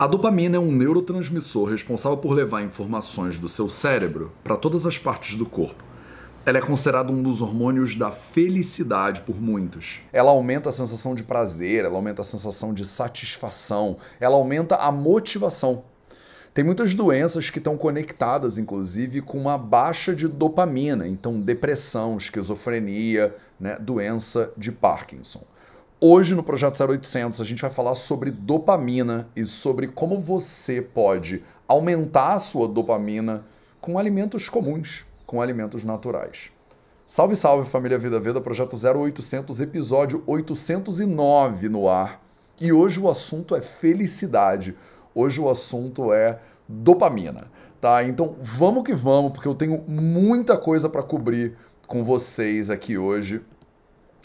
A dopamina é um neurotransmissor responsável por levar informações do seu cérebro para todas as partes do corpo. Ela é considerada um dos hormônios da felicidade por muitos. Ela aumenta a sensação de prazer, ela aumenta a sensação de satisfação, ela aumenta a motivação. Tem muitas doenças que estão conectadas, inclusive, com uma baixa de dopamina, então depressão, esquizofrenia, né, doença de Parkinson. Hoje no Projeto 0800 a gente vai falar sobre dopamina e sobre como você pode aumentar a sua dopamina com alimentos comuns, com alimentos naturais. Salve, salve família Vida Veda, Projeto 0800, episódio 809 no ar. E hoje o assunto é felicidade. Hoje o assunto é dopamina, tá? Então vamos que vamos, porque eu tenho muita coisa para cobrir com vocês aqui hoje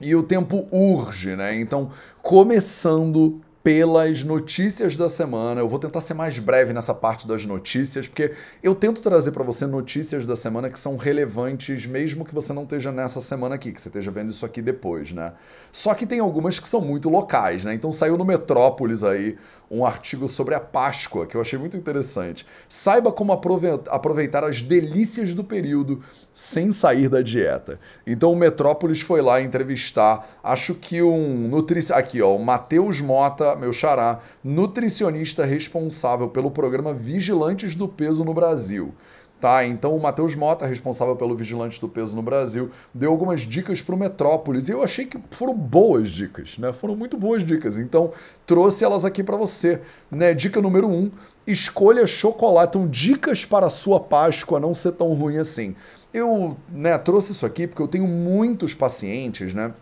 e o tempo urge, né? Então, começando pelas notícias da semana. Eu vou tentar ser mais breve nessa parte das notícias, porque eu tento trazer para você notícias da semana que são relevantes, mesmo que você não esteja nessa semana aqui, que você esteja vendo isso aqui depois, né? Só que tem algumas que são muito locais, né? Então saiu no Metrópolis aí um artigo sobre a Páscoa, que eu achei muito interessante. Saiba como aproveitar as delícias do período sem sair da dieta. Então o Metrópolis foi lá entrevistar, acho que um nutricionista, aqui ó, o Matheus Mota, meu xará, nutricionista responsável pelo programa Vigilantes do Peso no Brasil. Tá, então o Matheus Mota, responsável pelo Vigilante do Peso no Brasil, deu algumas dicas para o Metrópolis e eu achei que foram boas dicas, né? Foram muito boas dicas. Então trouxe elas aqui para você, né? Dica número um: escolha chocolate. Então dicas para a sua Páscoa não ser tão ruim assim. Eu né, trouxe isso aqui porque eu tenho muitos pacientes, né?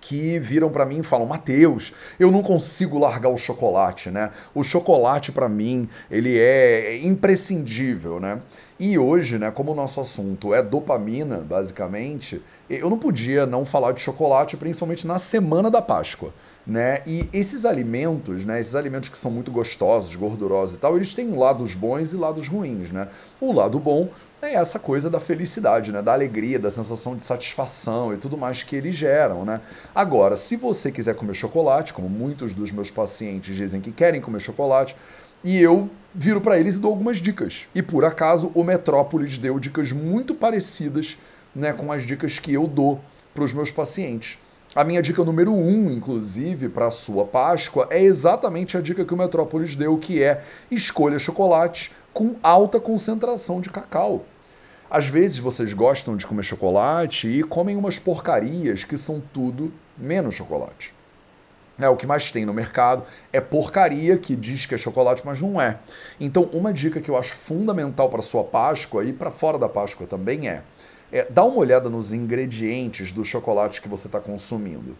que viram para mim e falam: "Mateus, eu não consigo largar o chocolate, né? O chocolate para mim, ele é imprescindível, né?" E hoje, né, como o nosso assunto é dopamina, basicamente, eu não podia não falar de chocolate, principalmente na semana da Páscoa. Né? E esses alimentos, né, esses alimentos que são muito gostosos, gordurosos e tal, eles têm lados bons e lados ruins, né? O lado bom é essa coisa da felicidade, né, da alegria, da sensação de satisfação e tudo mais que eles geram, né? Agora, se você quiser comer chocolate, como muitos dos meus pacientes dizem que querem comer chocolate, e eu viro para eles e dou algumas dicas. E por acaso o Metrópolis deu dicas muito parecidas né, com as dicas que eu dou para os meus pacientes. A minha dica número um, inclusive, para a sua Páscoa, é exatamente a dica que o Metrópolis deu, que é escolha chocolate com alta concentração de cacau. Às vezes vocês gostam de comer chocolate e comem umas porcarias que são tudo menos chocolate. É, o que mais tem no mercado é porcaria que diz que é chocolate, mas não é. Então, uma dica que eu acho fundamental para sua Páscoa e para fora da Páscoa também é, é dá uma olhada nos ingredientes do chocolate que você está consumindo.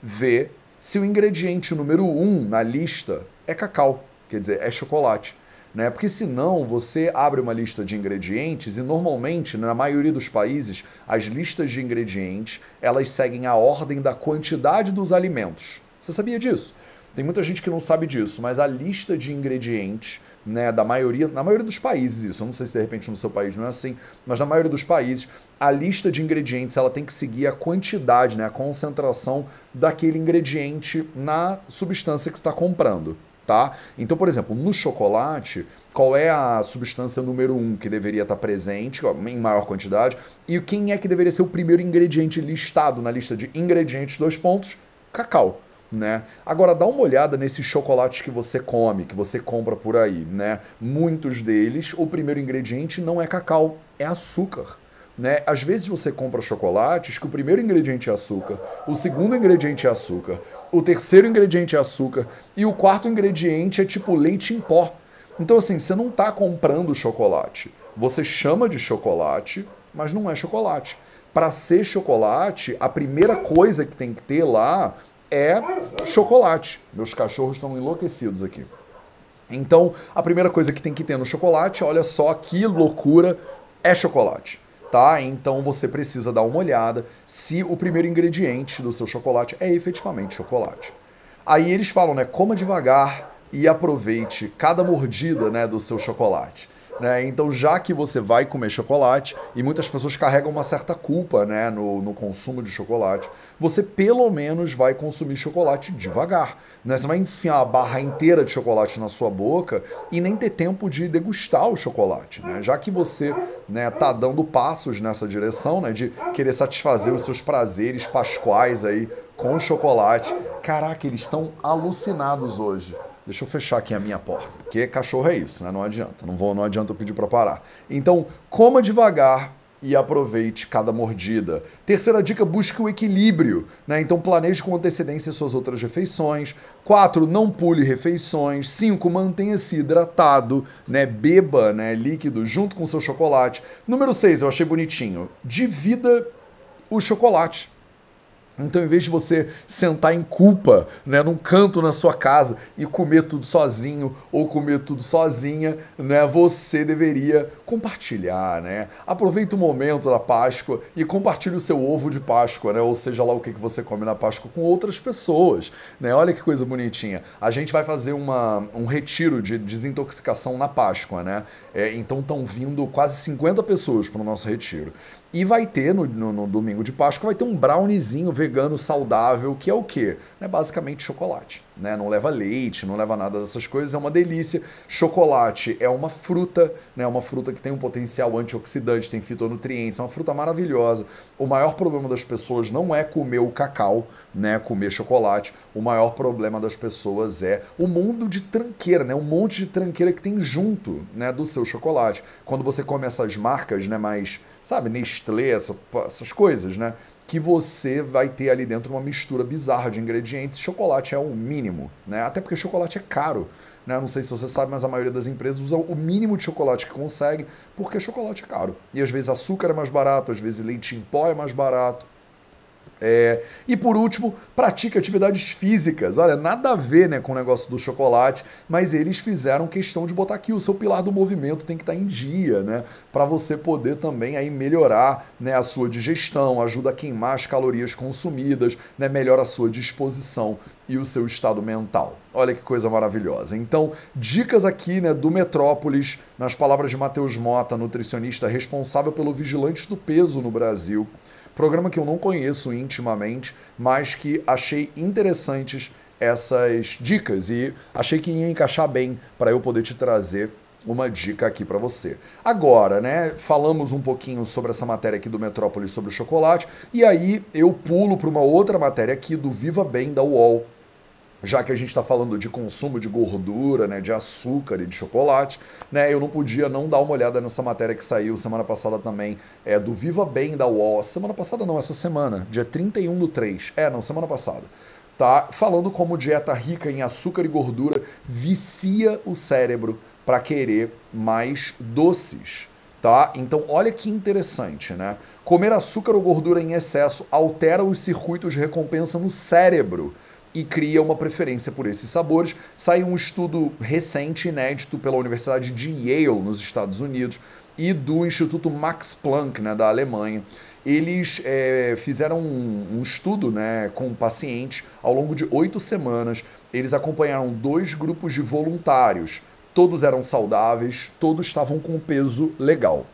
Vê se o ingrediente número um na lista é cacau, quer dizer, é chocolate. Né? Porque senão você abre uma lista de ingredientes e normalmente, na maioria dos países, as listas de ingredientes elas seguem a ordem da quantidade dos alimentos. Você sabia disso? Tem muita gente que não sabe disso, mas a lista de ingredientes, né, da maioria, na maioria dos países isso, eu não sei se de repente no seu país não é assim, mas na maioria dos países, a lista de ingredientes, ela tem que seguir a quantidade, né, a concentração daquele ingrediente na substância que está comprando, tá? Então, por exemplo, no chocolate, qual é a substância número um que deveria estar presente, em maior quantidade, e quem é que deveria ser o primeiro ingrediente listado na lista de ingredientes, dois pontos, cacau né? Agora dá uma olhada nesses chocolates que você come, que você compra por aí, né? Muitos deles, o primeiro ingrediente não é cacau, é açúcar. Né? Às vezes você compra chocolates que o primeiro ingrediente é açúcar, o segundo ingrediente é açúcar, o terceiro ingrediente é açúcar e o quarto ingrediente é tipo leite em pó. Então assim, você não está comprando chocolate. Você chama de chocolate, mas não é chocolate. Para ser chocolate, a primeira coisa que tem que ter lá é chocolate. Meus cachorros estão enlouquecidos aqui. Então, a primeira coisa que tem que ter no chocolate, olha só que loucura, é chocolate. Tá? Então você precisa dar uma olhada se o primeiro ingrediente do seu chocolate é efetivamente chocolate. Aí eles falam, né, coma devagar e aproveite cada mordida, né, do seu chocolate. Né? Então, já que você vai comer chocolate, e muitas pessoas carregam uma certa culpa né, no, no consumo de chocolate, você pelo menos vai consumir chocolate devagar. Né? Você vai enfiar a barra inteira de chocolate na sua boca e nem ter tempo de degustar o chocolate. Né? Já que você né, tá dando passos nessa direção, né, de querer satisfazer os seus prazeres pascuais aí com chocolate. Caraca, eles estão alucinados hoje. Deixa eu fechar aqui a minha porta, porque cachorro é isso, né? Não adianta, não vou, não adianta eu pedir para parar. Então, coma devagar, e aproveite cada mordida. Terceira dica, busque o equilíbrio, né? Então planeje com antecedência suas outras refeições. Quatro, não pule refeições. Cinco, mantenha-se hidratado, né? Beba, né, líquido junto com seu chocolate. Número seis, eu achei bonitinho. Divida o chocolate. Então, em vez de você sentar em culpa, né, num canto na sua casa e comer tudo sozinho ou comer tudo sozinha, né, você deveria compartilhar, né? Aproveita o momento da Páscoa e compartilhe o seu ovo de Páscoa, né? Ou seja lá o que você come na Páscoa com outras pessoas, né? Olha que coisa bonitinha. A gente vai fazer uma, um retiro de desintoxicação na Páscoa, né? É, então estão vindo quase 50 pessoas para o nosso retiro. E vai ter, no, no, no, domingo de Páscoa, vai ter um browniezinho vegano saudável, que é o quê? É basicamente chocolate. Né? Não leva leite, não leva nada dessas coisas, é uma delícia. Chocolate é uma fruta, né? uma fruta que tem um potencial antioxidante, tem fitonutrientes, é uma fruta maravilhosa. O maior problema das pessoas não é comer o cacau, né, comer chocolate. O maior problema das pessoas é o mundo de tranqueira, né, um monte de tranqueira que tem junto, né, do seu chocolate. Quando você come essas marcas, né, mais, sabe, Nestlé, essa, essas coisas, né, que você vai ter ali dentro uma mistura bizarra de ingredientes. Chocolate é o mínimo, né? Até porque chocolate é caro. Né? Não sei se você sabe, mas a maioria das empresas usa o mínimo de chocolate que consegue, porque chocolate é caro. E às vezes açúcar é mais barato, às vezes leite em pó é mais barato. É, e por último, pratique atividades físicas. Olha, nada a ver né, com o negócio do chocolate, mas eles fizeram questão de botar aqui o seu pilar do movimento tem que estar tá em dia, né? Para você poder também aí melhorar né, a sua digestão, ajuda a queimar as calorias consumidas, né, melhora a sua disposição e o seu estado mental. Olha que coisa maravilhosa. Então, dicas aqui né, do Metrópolis, nas palavras de Matheus Mota, nutricionista responsável pelo Vigilantes do Peso no Brasil. Programa que eu não conheço intimamente, mas que achei interessantes essas dicas e achei que ia encaixar bem para eu poder te trazer uma dica aqui para você. Agora, né, falamos um pouquinho sobre essa matéria aqui do Metrópolis sobre o chocolate, e aí eu pulo para uma outra matéria aqui do Viva Bem da UOL, já que a gente está falando de consumo de gordura, né, de açúcar e de chocolate, né, eu não podia não dar uma olhada nessa matéria que saiu semana passada também, é do Viva Bem da UOL. Semana passada não, essa semana, dia 31 do 3. É, não, semana passada. Tá falando como dieta rica em açúcar e gordura vicia o cérebro para querer mais doces. Tá? Então, olha que interessante, né? Comer açúcar ou gordura em excesso altera os circuitos de recompensa no cérebro e cria uma preferência por esses sabores. Saiu um estudo recente, inédito, pela Universidade de Yale, nos Estados Unidos, e do Instituto Max Planck, né, da Alemanha. Eles é, fizeram um, um, estudo né, com pacientes ao longo de oito semanas. Eles acompanharam dois grupos de voluntários. Todos eram saudáveis, todos estavam com peso legal.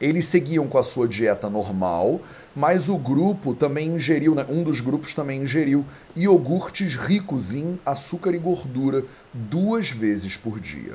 Eles seguiam com a sua dieta normal, mas o grupo também ingeriu, né, um dos grupos também ingeriu iogurtes ricos em açúcar e gordura duas vezes por dia.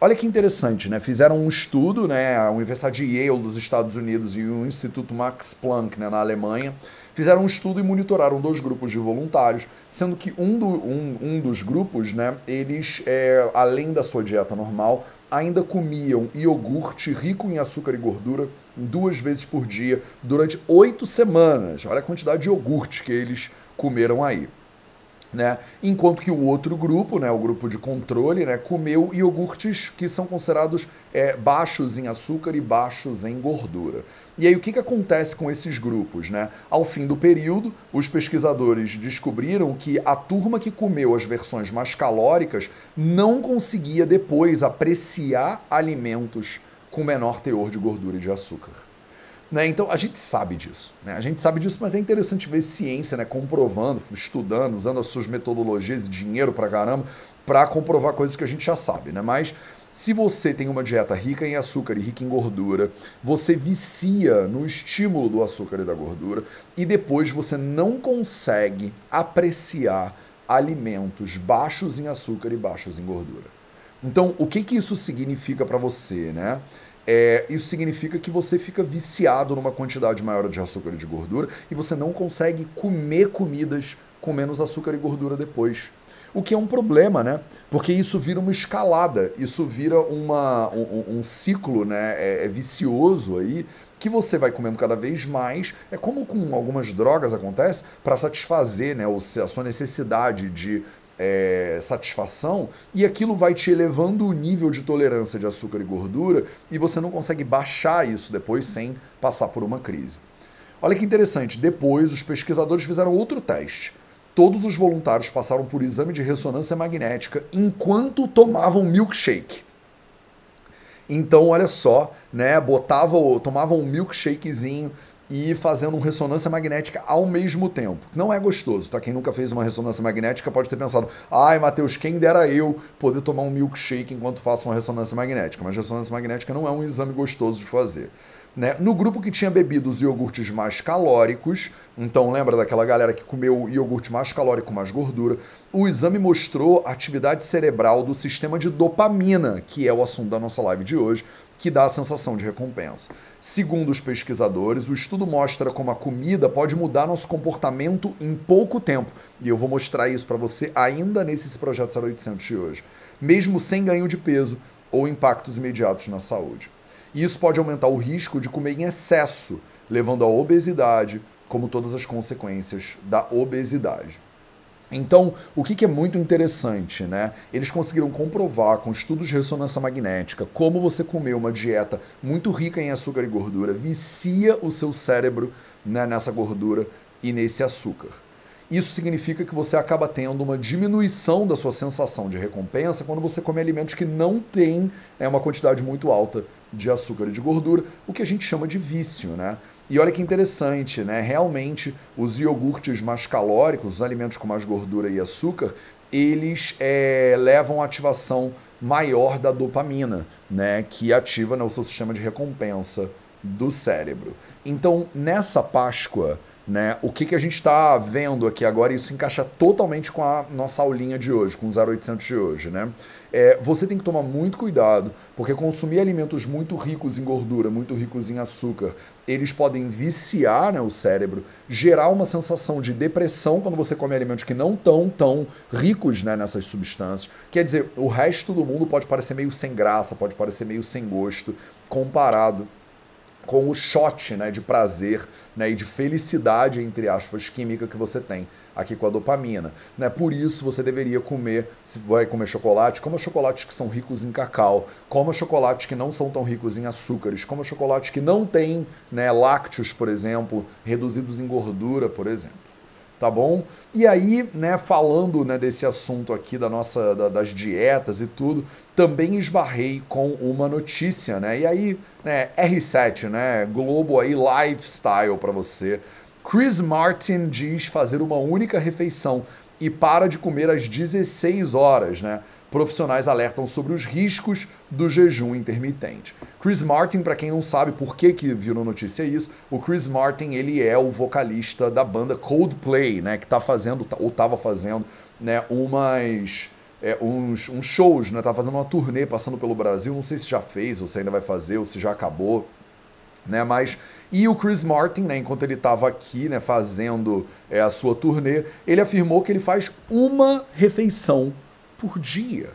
Olha que interessante, né? Fizeram um estudo, né? A Universidade de Yale dos Estados Unidos e o Instituto Max Planck, né, na Alemanha, fizeram um estudo e monitoraram dois grupos de voluntários, sendo que um, do, um, um dos grupos, né, eles, é, além da sua dieta normal, ainda comiam iogurte rico em açúcar e gordura duas vezes por dia durante oito semanas. Olha a quantidade de iogurte que eles comeram aí. Né? Enquanto que o outro grupo, né, o grupo de controle, né, comeu iogurtes que são considerados é, baixos em açúcar e baixos em gordura. E aí o que, que acontece com esses grupos? Né? Ao fim do período, os pesquisadores descobriram que a turma que comeu as versões mais calóricas não conseguia depois apreciar alimentos com menor teor de gordura e de açúcar. Né? Então a gente sabe disso. Né? A gente sabe disso, mas é interessante ver ciência né? comprovando, estudando, usando as suas metodologias e dinheiro pra caramba para comprovar coisas que a gente já sabe. Né? Mas Se você tem uma dieta rica em açúcar e rica em gordura, você vicia no estímulo do açúcar e da gordura e depois você não consegue apreciar alimentos baixos em açúcar e baixos em gordura. Então, o que, que isso significa para você, né? É, isso significa que você fica viciado numa quantidade maior de açúcar e de gordura e você não consegue comer comidas com menos açúcar e gordura depois. O que é um problema, né? Porque isso vira uma escalada, isso vira uma, um, um ciclo né? É, é vicioso aí, que você vai comendo cada vez mais. É como com algumas drogas acontece, para satisfazer né, a sua necessidade de é, satisfação e aquilo vai te elevando o nível de tolerância de açúcar e gordura e você não consegue baixar isso depois sem passar por uma crise. Olha que interessante, depois os pesquisadores fizeram outro teste todos os voluntários passaram por exame de ressonância magnética enquanto tomavam milkshake. Então, olha só, né? Botava, tomavam um milkshakezinho e fazendo uma ressonância magnética ao mesmo tempo. Não é gostoso, tá? Quem nunca fez uma ressonância magnética pode ter pensado: ai, Matheus, quem dera eu poder tomar um milkshake enquanto faço uma ressonância magnética. Mas ressonância magnética não é um exame gostoso de fazer. Né? No grupo que tinha bebido os iogurtes mais calóricos, então lembra daquela galera que comeu iogurte mais calórico, mais gordura, o exame mostrou atividade cerebral do sistema de dopamina, que é o assunto da nossa live de hoje, que dá a sensação de recompensa. Segundo os pesquisadores, o estudo mostra como a comida pode mudar nosso comportamento em pouco tempo, e eu vou mostrar isso para você ainda nesse projeto 0800 de hoje, mesmo sem ganho de peso ou impactos imediatos na saúde. E isso pode aumentar o risco de comer em excesso, levando à obesidade, como todas as consequências da obesidade. Então, o que, que, é muito interessante, né? Eles conseguiram comprovar com estudos de ressonância magnética como você comer uma dieta muito rica em açúcar e gordura vicia o seu cérebro né, nessa gordura e nesse açúcar. Isso significa que você acaba tendo uma diminuição da sua sensação de recompensa quando você come alimentos que não têm é, uma quantidade muito alta de açúcar e de gordura, o que a gente chama de vício, né? E olha que interessante, né? Realmente, os iogurtes mais calóricos, os alimentos com mais gordura e açúcar, eles é, levam a ativação maior da dopamina, né? Que ativa né, o seu sistema de recompensa do cérebro. Então, nessa Páscoa, né, o que, que a gente está vendo aqui agora, isso encaixa totalmente com a nossa aulinha de hoje, com o 0800 de hoje, né? é, você tem que tomar muito cuidado, porque consumir alimentos muito ricos em gordura, muito ricos em açúcar, eles podem viciar né, o cérebro, gerar uma sensação de depressão quando você come alimentos que não estão tão ricos né, nessas substâncias. Quer dizer, o resto do mundo pode parecer meio sem graça, pode parecer meio sem gosto, comparado com o shot né, de prazer né, e de felicidade, entre aspas, química que você tem aqui com a dopamina. Né? Por isso você deveria comer, se vai comer chocolate, coma chocolates que são ricos em cacau, coma chocolates que não são tão ricos em açúcares, coma chocolates que não têm né, lácteos, por exemplo, reduzidos em gordura, por exemplo tá bom? E aí, né, falando né, desse assunto aqui da nossa da, das dietas e tudo, também esbarrei com uma notícia, né? E aí, né, R7, né, Globo aí lifestyle para você. Chris Martin diz fazer uma única refeição e para de comer às 16 horas, né? Profissionais alertam sobre os riscos do jejum intermitente. Chris Martin, para quem não sabe por que que virou notícia isso, o Chris Martin, ele é o vocalista da banda Coldplay, né, que tá fazendo ou tava fazendo, né, umas é, uns, uns shows, né? Tá fazendo uma turnê passando pelo Brasil, não sei se já fez ou se ainda vai fazer ou se já acabou, né? Mas e o Chris Martin, né, enquanto ele estava aqui, né, fazendo é, a sua turnê, ele afirmou que ele faz uma refeição por dia.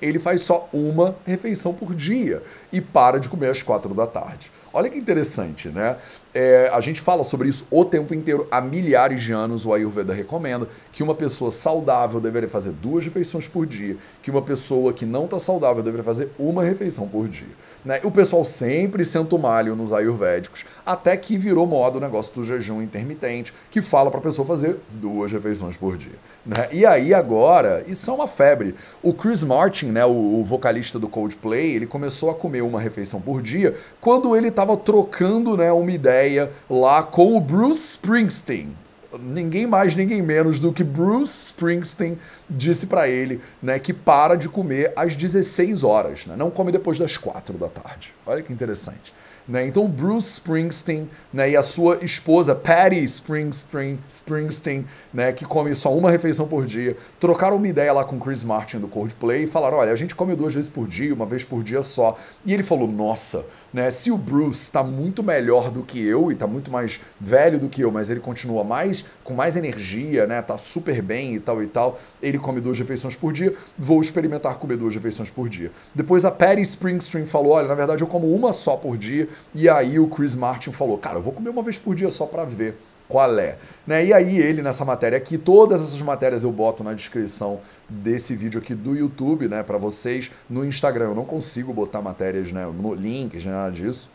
Ele faz só uma refeição por dia e para de comer às quatro da tarde. Olha que interessante, né? É, a gente fala sobre isso o tempo inteiro. Há milhares de anos o Ayurveda recomenda que uma pessoa saudável deveria fazer duas refeições por dia, que uma pessoa que não está saudável deveria fazer uma refeição por dia. Né? O pessoal sempre senta o malho nos ayurvédicos, até que virou moda o negócio do jejum intermitente, que fala para a pessoa fazer duas refeições por dia. Né? E aí agora, isso é uma febre. O Chris Martin, né, o, o vocalista do Coldplay, ele começou a comer uma refeição por dia quando ele estava trocando né, uma ideia lá com o Bruce Springsteen ninguém mais, ninguém menos do que Bruce Springsteen disse para ele, né, que para de comer às 16 horas, né? Não come depois das 4 da tarde. Olha que interessante. Né? Então, Bruce Springsteen né, e a sua esposa, Patty Springsteen, Springsteen né, que come só uma refeição por dia, trocaram uma ideia lá com Chris Martin do Coldplay e falaram: olha, a gente come duas vezes por dia, uma vez por dia só. E ele falou: nossa, né? Se o Bruce está muito melhor do que eu e está muito mais velho do que eu, mas ele continua mais com mais energia, né? Tá super bem e tal e tal. Ele come duas refeições por dia. Vou experimentar comer duas refeições por dia. Depois a Patty Springsteen falou: olha, na verdade eu como uma só por dia. E aí o Chris Martin falou: cara, eu vou comer uma vez por dia só para ver qual é. Né? E aí ele nessa matéria aqui, todas essas matérias eu boto na descrição desse vídeo aqui do YouTube, né, para vocês. No Instagram eu não consigo botar matérias, né, no links, nada disso.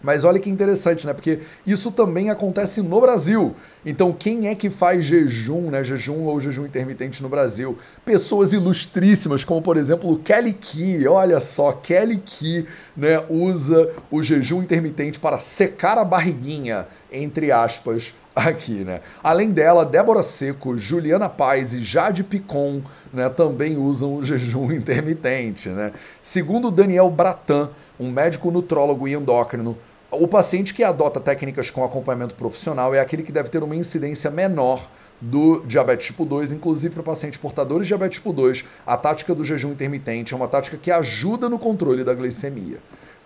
Mas olha que interessante, né? Porque isso também acontece no Brasil. Então, quem é que faz jejum, né? Jejum ou jejum intermitente no Brasil? Pessoas ilustríssimas, como por exemplo Kelly Key. Olha só, Kelly Key, né, usa o jejum intermitente para secar a barriguinha, entre aspas, aqui, né? Além dela, Débora Seco, Juliana Paz e Jade Picon, né, também usam o jejum intermitente, né? Segundo Daniel Bratan, um médico nutrólogo e endócrino, o paciente que adota técnicas com acompanhamento profissional é aquele que deve ter uma incidência menor do diabetes tipo 2, inclusive para pacientes portadores de diabetes tipo 2, a tática do jejum intermitente é uma tática que ajuda no controle da glicemia.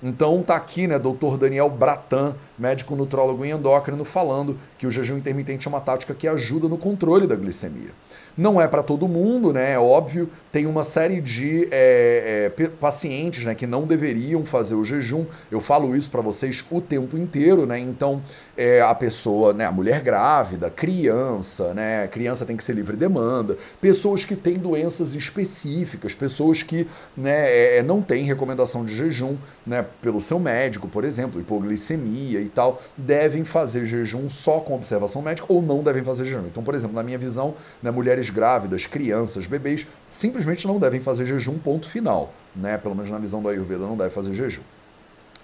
Então tá aqui, né, doutor Daniel Bratan, médico nutrólogo e endócrino, falando que o jejum intermitente é uma tática que ajuda no controle da glicemia. Não é para todo mundo, né? É óbvio, tem uma série de é, é, pacientes né, que não deveriam fazer o jejum. Eu falo isso para vocês o tempo inteiro, né? Então, é, a pessoa, né, a mulher grávida, criança, né? Criança tem que ser livre demanda, pessoas que têm doenças específicas, pessoas que né, é, não têm recomendação de jejum, né, pelo seu médico, por exemplo, hipoglicemia e tal, devem fazer jejum só com observação médica ou não devem fazer jejum. Então, por exemplo, na minha visão, né, mulheres grávidas, crianças, bebês, simplesmente não devem fazer jejum, ponto final. Né? Pelo menos na visão do Ayurveda, não deve fazer jejum.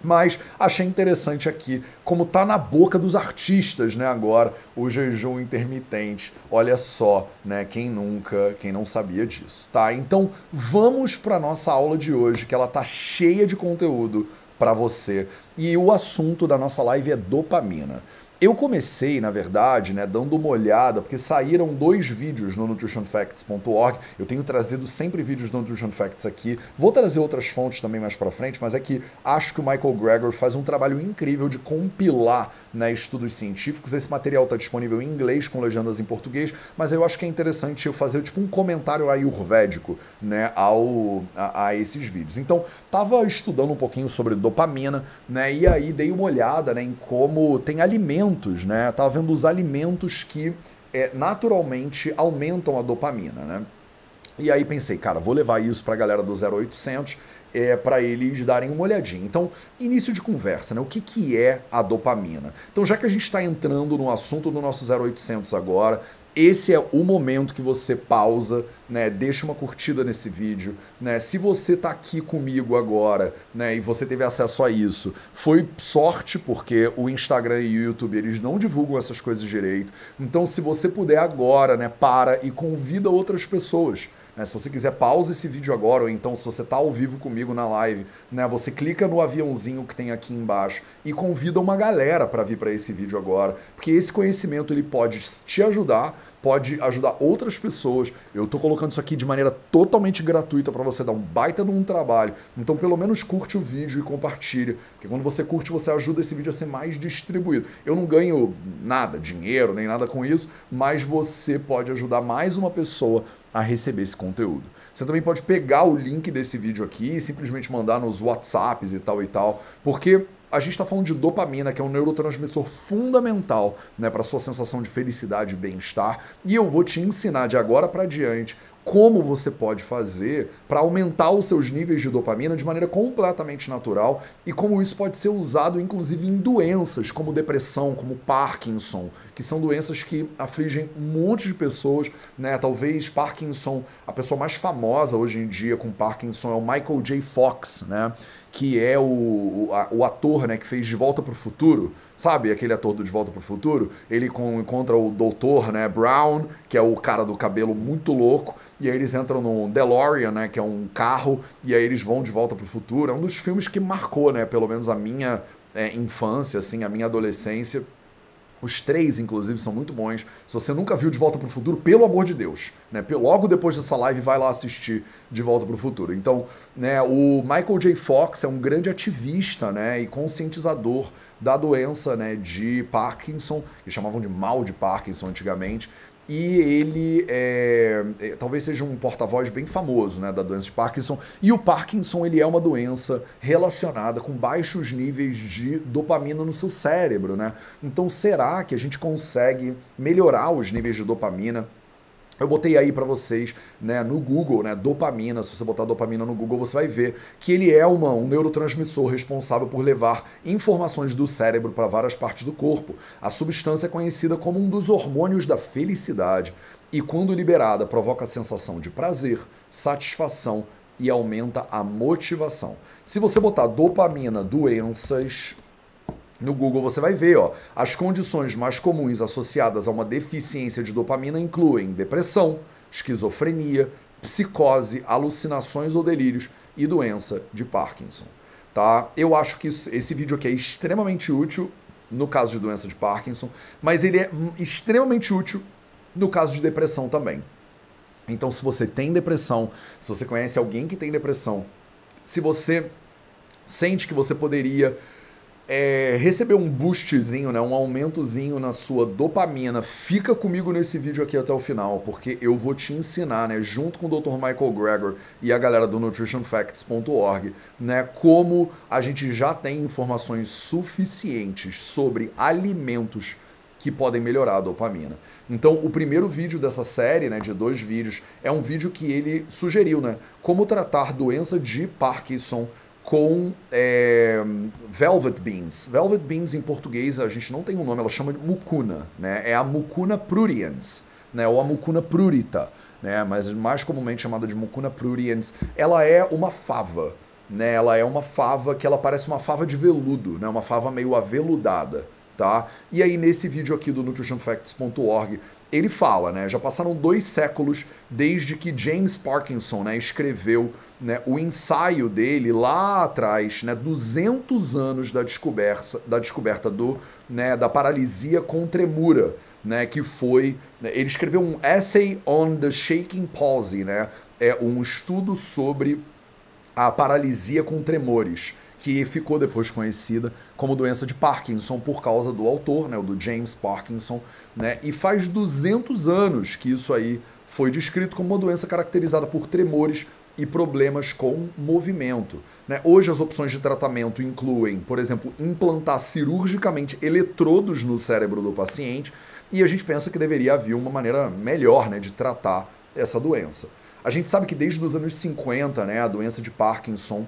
Mas achei interessante aqui como tá na boca dos artistas, né, agora, o jejum intermitente. Olha só, né, quem nunca, quem não sabia disso, tá? Então, vamos para nossa aula de hoje, que ela tá cheia de conteúdo para você. E o assunto da nossa live é dopamina. Eu comecei, na verdade, né, dando uma olhada, porque saíram dois vídeos no nutritionfacts.org. Eu tenho trazido sempre vídeos do Nutrition Facts aqui. Vou trazer outras fontes também mais para frente, mas é que acho que o Michael Gregor faz um trabalho incrível de compilar né, estudos científicos. Esse material está disponível em inglês com legendas em português, mas eu acho que é interessante eu fazer tipo um comentário ayurvédico, né, ao a, a esses vídeos. Então, tava estudando um pouquinho sobre dopamina, né, e aí dei uma olhada, né, em como tem alimentos, né, tava vendo os alimentos que é, naturalmente aumentam a dopamina, né. E aí pensei, cara, vou levar isso para a galera do 0800 é, para eles darem uma olhadinha. Então, início de conversa, né? O que, que é a dopamina? Então, já que a gente está entrando no assunto do nosso 0800 agora, esse é o momento que você pausa, né? Deixa uma curtida nesse vídeo, né? Se você está aqui comigo agora, né? E você teve acesso a isso, foi sorte porque o Instagram e o YouTube eles não divulgam essas coisas direito. Então, se você puder agora, né? Para e convida outras pessoas né? Se você quiser, pausa esse vídeo agora, ou então se você está ao vivo comigo na live, né? você clica no aviãozinho que tem aqui embaixo e convida uma galera para vir para esse vídeo agora, porque esse conhecimento ele pode te ajudar pode ajudar outras pessoas. Eu estou colocando isso aqui de maneira totalmente gratuita para você dar um baita de um trabalho. Então, pelo menos curte o vídeo e compartilha, porque quando você curte, você ajuda esse vídeo a ser mais distribuído. Eu não ganho nada, dinheiro, nem nada com isso, mas você pode ajudar mais uma pessoa a receber esse conteúdo. Você também pode pegar o link desse vídeo aqui e simplesmente mandar nos WhatsApps e tal e tal, porque a gente está falando de dopamina, que é um neurotransmissor fundamental né, para sua sensação de felicidade e bem-estar. E eu vou te ensinar de agora para diante como você pode fazer para aumentar os seus níveis de dopamina de maneira completamente natural e como isso pode ser usado inclusive em doenças como depressão, como Parkinson, que são doenças que afligem um monte de pessoas, né? Talvez Parkinson, a pessoa mais famosa hoje em dia com Parkinson é o Michael J. Fox, né? Que é o, o, o ator, né, que fez De Volta para o Futuro, Sabe aquele ator do De Volta para o Futuro? Ele com, encontra o doutor, né, Brown, que é o cara do cabelo muito louco, e aí eles entram no DeLorean, né, que é um carro, e aí eles vão de volta para o futuro. É um dos filmes que marcou, né, pelo menos a minha é, infância, assim, a minha adolescência. Os três, inclusive, são muito bons. Se você nunca viu De Volta para o Futuro, pelo amor de Deus, né? Logo depois dessa live, vai lá assistir De Volta para o Futuro. Então, né, o Michael J. Fox é um grande ativista, né, e conscientizador da doença, né, de Parkinson, que chamavam de mal de Parkinson antigamente e ele é, é, talvez seja um porta-voz bem famoso né, da doença de Parkinson. E o Parkinson ele é uma doença relacionada com baixos níveis de dopamina no seu cérebro. Né? Então, será que a gente consegue melhorar os níveis de dopamina? Eu botei aí para vocês, né, no Google, né, dopamina. Se você botar dopamina no Google, você vai ver que ele é uma, um neurotransmissor responsável por levar informações do cérebro para várias partes do corpo. A substância é conhecida como um dos hormônios da felicidade e, quando liberada, provoca a sensação de prazer, satisfação e aumenta a motivação. Se você botar dopamina, doenças, no Google você vai ver, ó, as condições mais comuns associadas a uma deficiência de dopamina incluem depressão, esquizofrenia, psicose, alucinações ou delírios e doença de Parkinson. Tá? Eu acho que esse vídeo aqui é extremamente útil no caso de doença de Parkinson, mas ele é extremamente útil no caso de depressão também. Então, se você tem depressão, se você conhece alguém que tem depressão, se você sente que você poderia é, receber um boostzinho, né, um aumentozinho na sua dopamina, fica comigo nesse vídeo aqui até o final, porque eu vou te ensinar, né, junto com o Dr. Michael Gregor e a galera do nutritionfacts.org, né, como a gente já tem informações suficientes sobre alimentos que podem melhorar a dopamina. Então, o primeiro vídeo dessa série, né, de dois vídeos, é um vídeo que ele sugeriu, né, como tratar doença de Parkinson com é, Velvet Beans. Velvet Beans em português a gente não tem um nome, ela chama de mucuna, né? É a mucuna pruriens, né? Ou a mucuna prurita, né? Mas mais comumente chamada de mucuna pruriens. Ela é uma fava, né? Ela é uma fava que ela parece uma fava de veludo, né? Uma fava meio aveludada, tá? E aí nesse vídeo aqui do nutritionfacts.org ele fala, né? Já passaram dois séculos desde que James Parkinson, né, escreveu né, o ensaio dele lá atrás, né, 200 anos da descoberta, da descoberta do, né, da paralisia com tremura, né, que foi, né, ele escreveu um essay on the shaking palsy, né, é um estudo sobre a paralisia com tremores, que ficou depois conhecida como doença de Parkinson por causa do autor, né, o do James Parkinson, né, e faz 200 anos que isso aí foi descrito como uma doença caracterizada por tremores e problemas com movimento. Né? Hoje as opções de tratamento incluem, por exemplo, implantar cirurgicamente eletrodos no cérebro do paciente, e a gente pensa que deveria haver uma maneira melhor né, de tratar essa doença. A gente sabe que desde os anos 50, né, a doença de Parkinson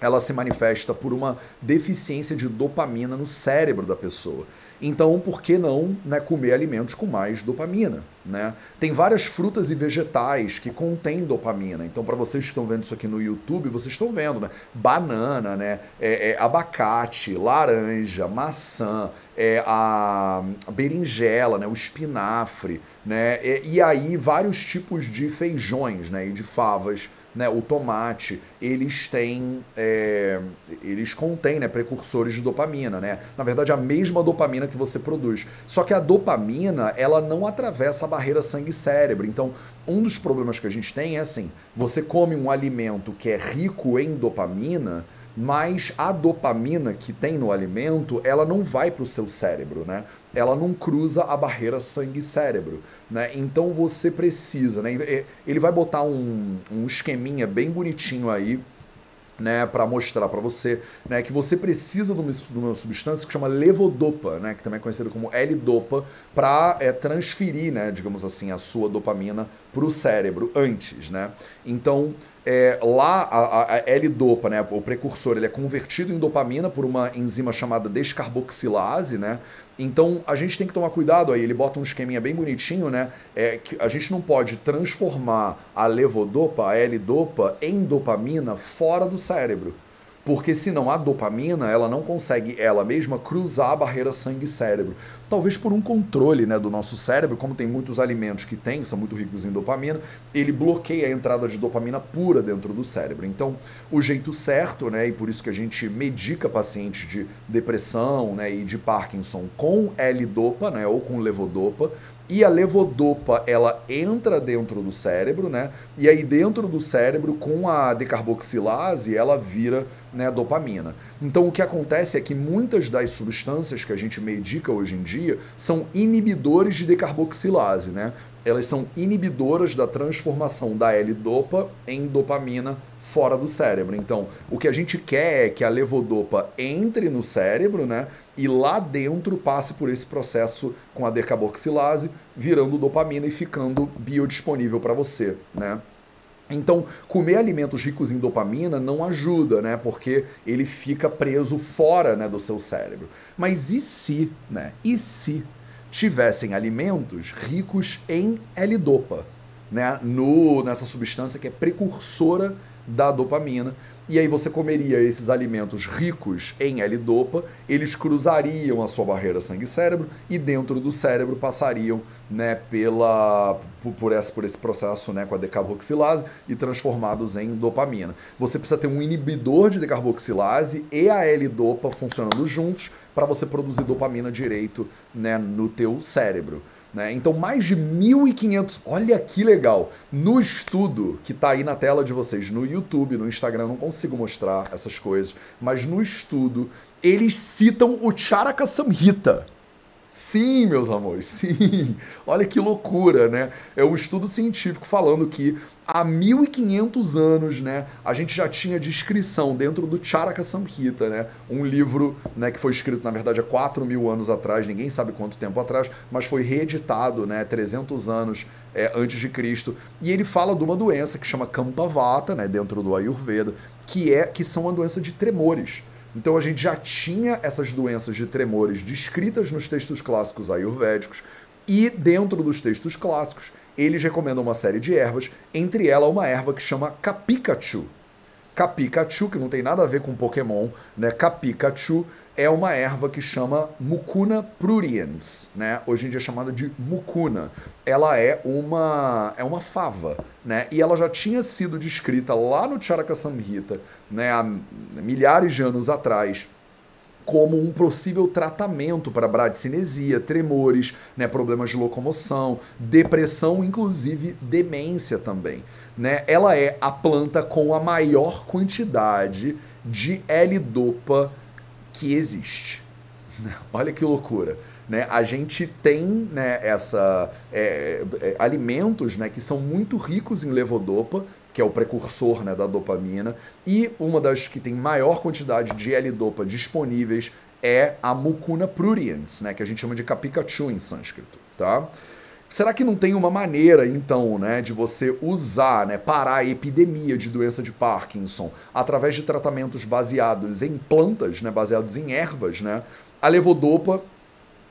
ela se manifesta por uma deficiência de dopamina no cérebro da pessoa. Então, por que não né, comer alimentos com mais dopamina? Né? Tem várias frutas e vegetais que contêm dopamina. Então, para vocês que estão vendo isso aqui no YouTube, vocês estão vendo, né? Banana, né? É, é, abacate, laranja, maçã, é, a, berinjela, né? o espinafre, né? E, e aí vários tipos de feijões né? e de favas né, o tomate, eles têm, é, eles contêm né, precursores de dopamina, né? Na verdade, a mesma dopamina que você produz. Só que a dopamina, ela não atravessa a barreira sangue-cérebro. Então, um dos problemas que a gente tem é assim, você come um alimento que é rico em dopamina, mas a dopamina que tem no alimento, ela não vai para o seu cérebro, né? Ela não cruza a barreira sangue-cérebro, né? Então você precisa, né? Ele vai botar um, um esqueminha bem bonitinho aí, né, para mostrar para você, né, que você precisa de uma, de uma, substância que chama levodopa, né, que também é conhecida como L-dopa, para é, transferir, né, digamos assim, a sua dopamina para o cérebro antes, né? Então é, lá a, a L-dopa, né, o precursor, ele é convertido em dopamina por uma enzima chamada descarboxilase, né? Então a gente tem que tomar cuidado aí, ele bota um esqueminha bem bonitinho, né? É que a gente não pode transformar a levodopa, a L-dopa, em dopamina fora do cérebro. Porque senão a dopamina ela não consegue ela mesma cruzar a barreira sangue-cérebro. Talvez por um controle né, do nosso cérebro, como tem muitos alimentos que tem, que são muito ricos em dopamina, ele bloqueia a entrada de dopamina pura dentro do cérebro. Então, o jeito certo, né, e por isso que a gente medica pacientes de depressão né, e de Parkinson com L-dopa, né, ou com levodopa, e a levodopa ela entra dentro do cérebro, né? E aí dentro do cérebro com a decarboxilase ela vira né, dopamina. Então o que acontece é que muitas das substâncias que a gente medica hoje em dia são inibidores de decarboxilase, né? Elas são inibidoras da transformação da L-dopa em dopamina fora do cérebro. Então, o que a gente quer é que a levodopa entre no cérebro, né? E lá dentro passe por esse processo com a decarboxilase, virando dopamina e ficando biodisponível para você, né? Então, comer alimentos ricos em dopamina não ajuda, né? Porque ele fica preso fora né, do seu cérebro. Mas e se, né? E se tivessem alimentos ricos em L-dopa, né? No, nessa substância que é precursora da dopamina. E aí você comeria esses alimentos ricos em L-dopa, eles cruzariam a sua barreira sangue-cérebro e dentro do cérebro passariam né, pela, por, esse, por esse processo né, com a decarboxilase e transformados em dopamina. Você precisa ter um inibidor de decarboxilase e a L-dopa funcionando juntos para você produzir dopamina direito né, no teu cérebro. Né? Então, mais de 1.500. Olha que legal! No estudo que está aí na tela de vocês, no YouTube, no Instagram, não consigo mostrar essas coisas, mas no estudo, eles citam o Charaka Samhita. Sim, meus amores, sim. Olha que loucura, né? É um estudo científico falando que há 1500 anos, né, a gente já tinha descrição dentro do Charaka Samhita, né, um livro, né, que foi escrito na verdade há 4 mil anos atrás, ninguém sabe quanto tempo atrás, mas foi reeditado, né, 300 anos é, antes de Cristo, e ele fala de uma doença que chama Kampavata, né, dentro do Ayurveda, que é que são uma doença de tremores. Então a gente já tinha essas doenças de tremores descritas nos textos clássicos ayurvédicos e dentro dos textos clássicos eles recomendam uma série de ervas, entre elas uma erva que chama Capikachu. Capikachu, que não tem nada a ver com Pokémon, né? Capikachu é uma erva que chama Mucuna pruriens, né? Hoje em dia é chamada de mucuna. Ela é uma é uma fava, né? E ela já tinha sido descrita lá no Charaka Samhita, né, há milhares de anos atrás como um possível tratamento para bradicinesia, tremores, né, problemas de locomoção, depressão, inclusive demência também. Né? Ela é a planta com a maior quantidade de L-dopa que existe. Olha que loucura. Né? A gente tem né, essa, é, é, alimentos né, que são muito ricos em levodopa, que é o precursor né, da dopamina, e uma das que tem maior quantidade de L-dopa disponíveis é a Mucuna pruriens, né, que a gente chama de Kapikachu em sânscrito, tá? Será que não tem uma maneira, então, né, de você usar, né, parar a epidemia de doença de Parkinson através de tratamentos baseados em plantas, né, baseados em ervas, né? A levodopa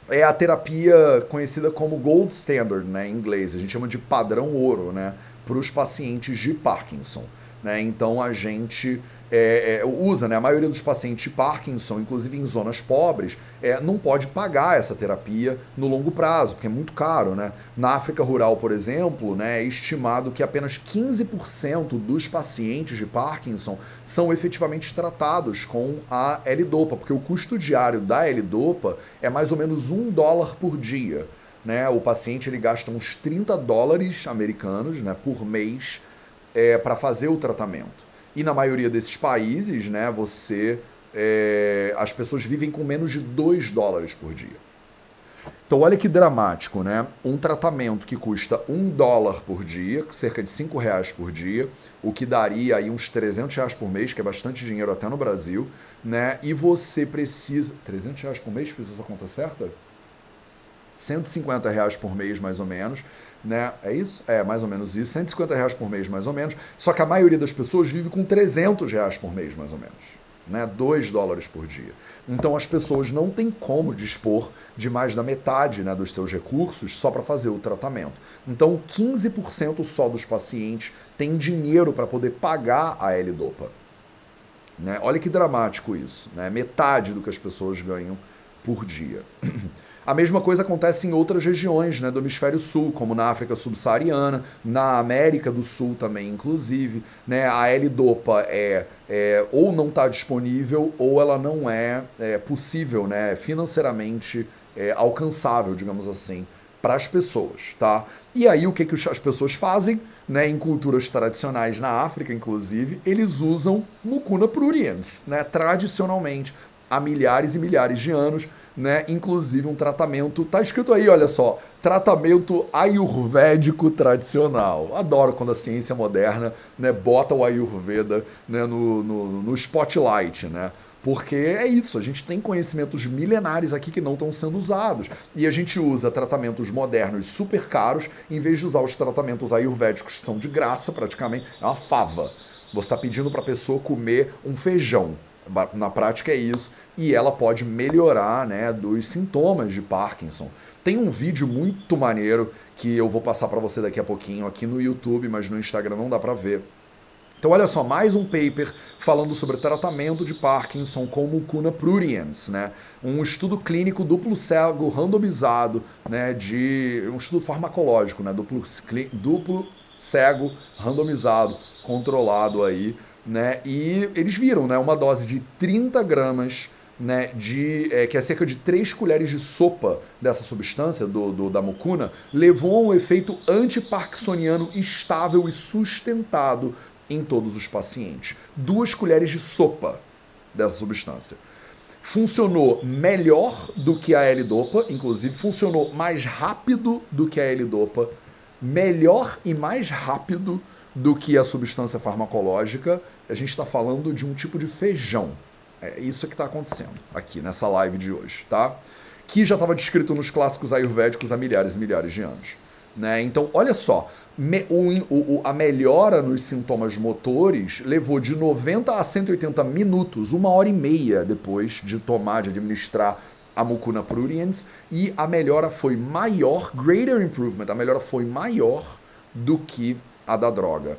é a terapia conhecida como gold standard, né, em inglês. A gente chama de padrão ouro, né? para os pacientes de Parkinson. Né? Então a gente é, é, usa, né? a maioria dos pacientes de Parkinson, inclusive em zonas pobres, é, não pode pagar essa terapia no longo prazo, porque é muito caro. Né? Na África Rural, por exemplo, né, é estimado que apenas 15% dos pacientes de Parkinson são efetivamente tratados com a L-Dopa, porque o custo diário da L-Dopa é mais ou menos um dólar por dia né, o paciente ele gasta uns 30 dólares americanos né, por mês é, para fazer o tratamento. E na maioria desses países, né, você é, as pessoas vivem com menos de 2 dólares por dia. Então olha que dramático, né? Um tratamento que custa um dólar por dia, cerca de 5 reais por dia, o que daria aí uns 300 reais por mês, que é bastante dinheiro até no Brasil, né? E você precisa... 300 reais por mês? Fiz essa conta certa? 150 reais por mês, mais ou menos. Né? É isso? É, mais ou menos isso. 150 reais por mês, mais ou menos. Só que a maioria das pessoas vive com 300 reais por mês, mais ou menos. Né? 2 dólares por dia. Então as pessoas não têm como dispor de mais da metade né, dos seus recursos só para fazer o tratamento. Então 15% só dos pacientes têm dinheiro para poder pagar a L-Dopa. Né? Olha que dramático isso, né? metade do que as pessoas ganham por dia. A mesma coisa acontece em outras regiões né, do hemisfério sul, como na África subsaariana, na América do Sul também, inclusive. Né, a L-Dopa é, é, ou não está disponível ou ela não é, é possível, né, financeiramente é, alcançável, digamos assim, para as pessoas, tá? E aí o que, que as pessoas fazem? Né, em culturas tradicionais na África, inclusive, eles usam mucuna pruriens, né, tradicionalmente, há milhares e milhares de anos né? Inclusive um tratamento, tá escrito aí, olha só, tratamento ayurvédico tradicional. Adoro quando a ciência moderna, né, bota o ayurveda, né, no, no, no spotlight, né? Porque é isso, a gente tem conhecimentos milenares aqui que não estão sendo usados. E a gente usa tratamentos modernos super caros, em vez de usar os tratamentos ayurvédicos que são de graça praticamente. É uma fava. Você está pedindo para a pessoa comer um feijão. Na prática é isso, e ela pode melhorar né, dos sintomas de Parkinson. Tem um vídeo muito maneiro que eu vou passar para você daqui a pouquinho aqui no YouTube, mas no Instagram não dá para ver. Então olha só, mais um paper falando sobre tratamento de Parkinson com mucuna pruriens, né? Um estudo clínico duplo cego randomizado, né, de um estudo farmacológico, né, duplo, duplo cego randomizado, controlado aí né? E eles viram, né, uma dose de 30 gramas né, de, é, que é cerca de 3 colheres de sopa dessa substância, do, do da mucuna, levou a um efeito antiparkinsoniano estável e sustentado em todos os pacientes. Duas colheres de sopa dessa substância. Funcionou melhor do que a L-Dopa, inclusive funcionou mais rápido do que a L-Dopa, melhor e mais rápido do que a substância farmacológica, a gente está falando de um tipo de feijão. É isso que está acontecendo aqui nessa live de hoje, tá? Que já estava descrito nos clássicos ayurvédicos há milhares e milhares de anos. Né? Então, olha só, me, o, o, a melhora nos sintomas motores levou de 90 a 180 minutos, uma hora e meia depois de tomar, de administrar a mucuna pruriens, e a melhora foi maior, greater improvement, a melhora foi maior do que a da droga.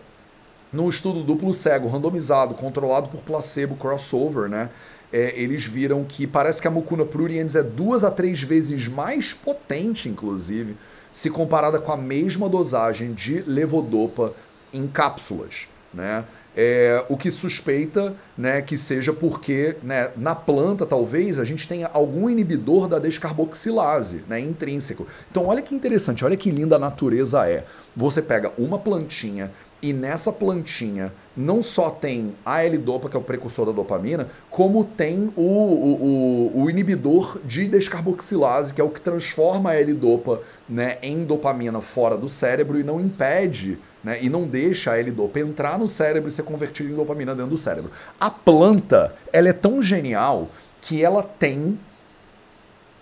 Num estudo duplo cego, randomizado, controlado por placebo crossover, né? É, eles viram que parece que a mucuna pruriens é duas a três vezes mais potente, inclusive, se comparada com a mesma dosagem de levodopa em cápsulas, né? É, o que suspeita né, que seja porque né, na planta, talvez, a gente tenha algum inibidor da descarboxilase né, intrínseco. Então, olha que interessante, olha que linda a natureza é. Você pega uma plantinha e nessa plantinha não só tem a L-dopa, que é o precursor da dopamina, como tem o, o, o, inibidor de descarboxilase, que é o que transforma a L-dopa né, em dopamina fora do cérebro e não impede né, e não deixa a L-dopa entrar no cérebro e ser convertida em dopamina dentro do cérebro. A planta, ela é tão genial que ela tem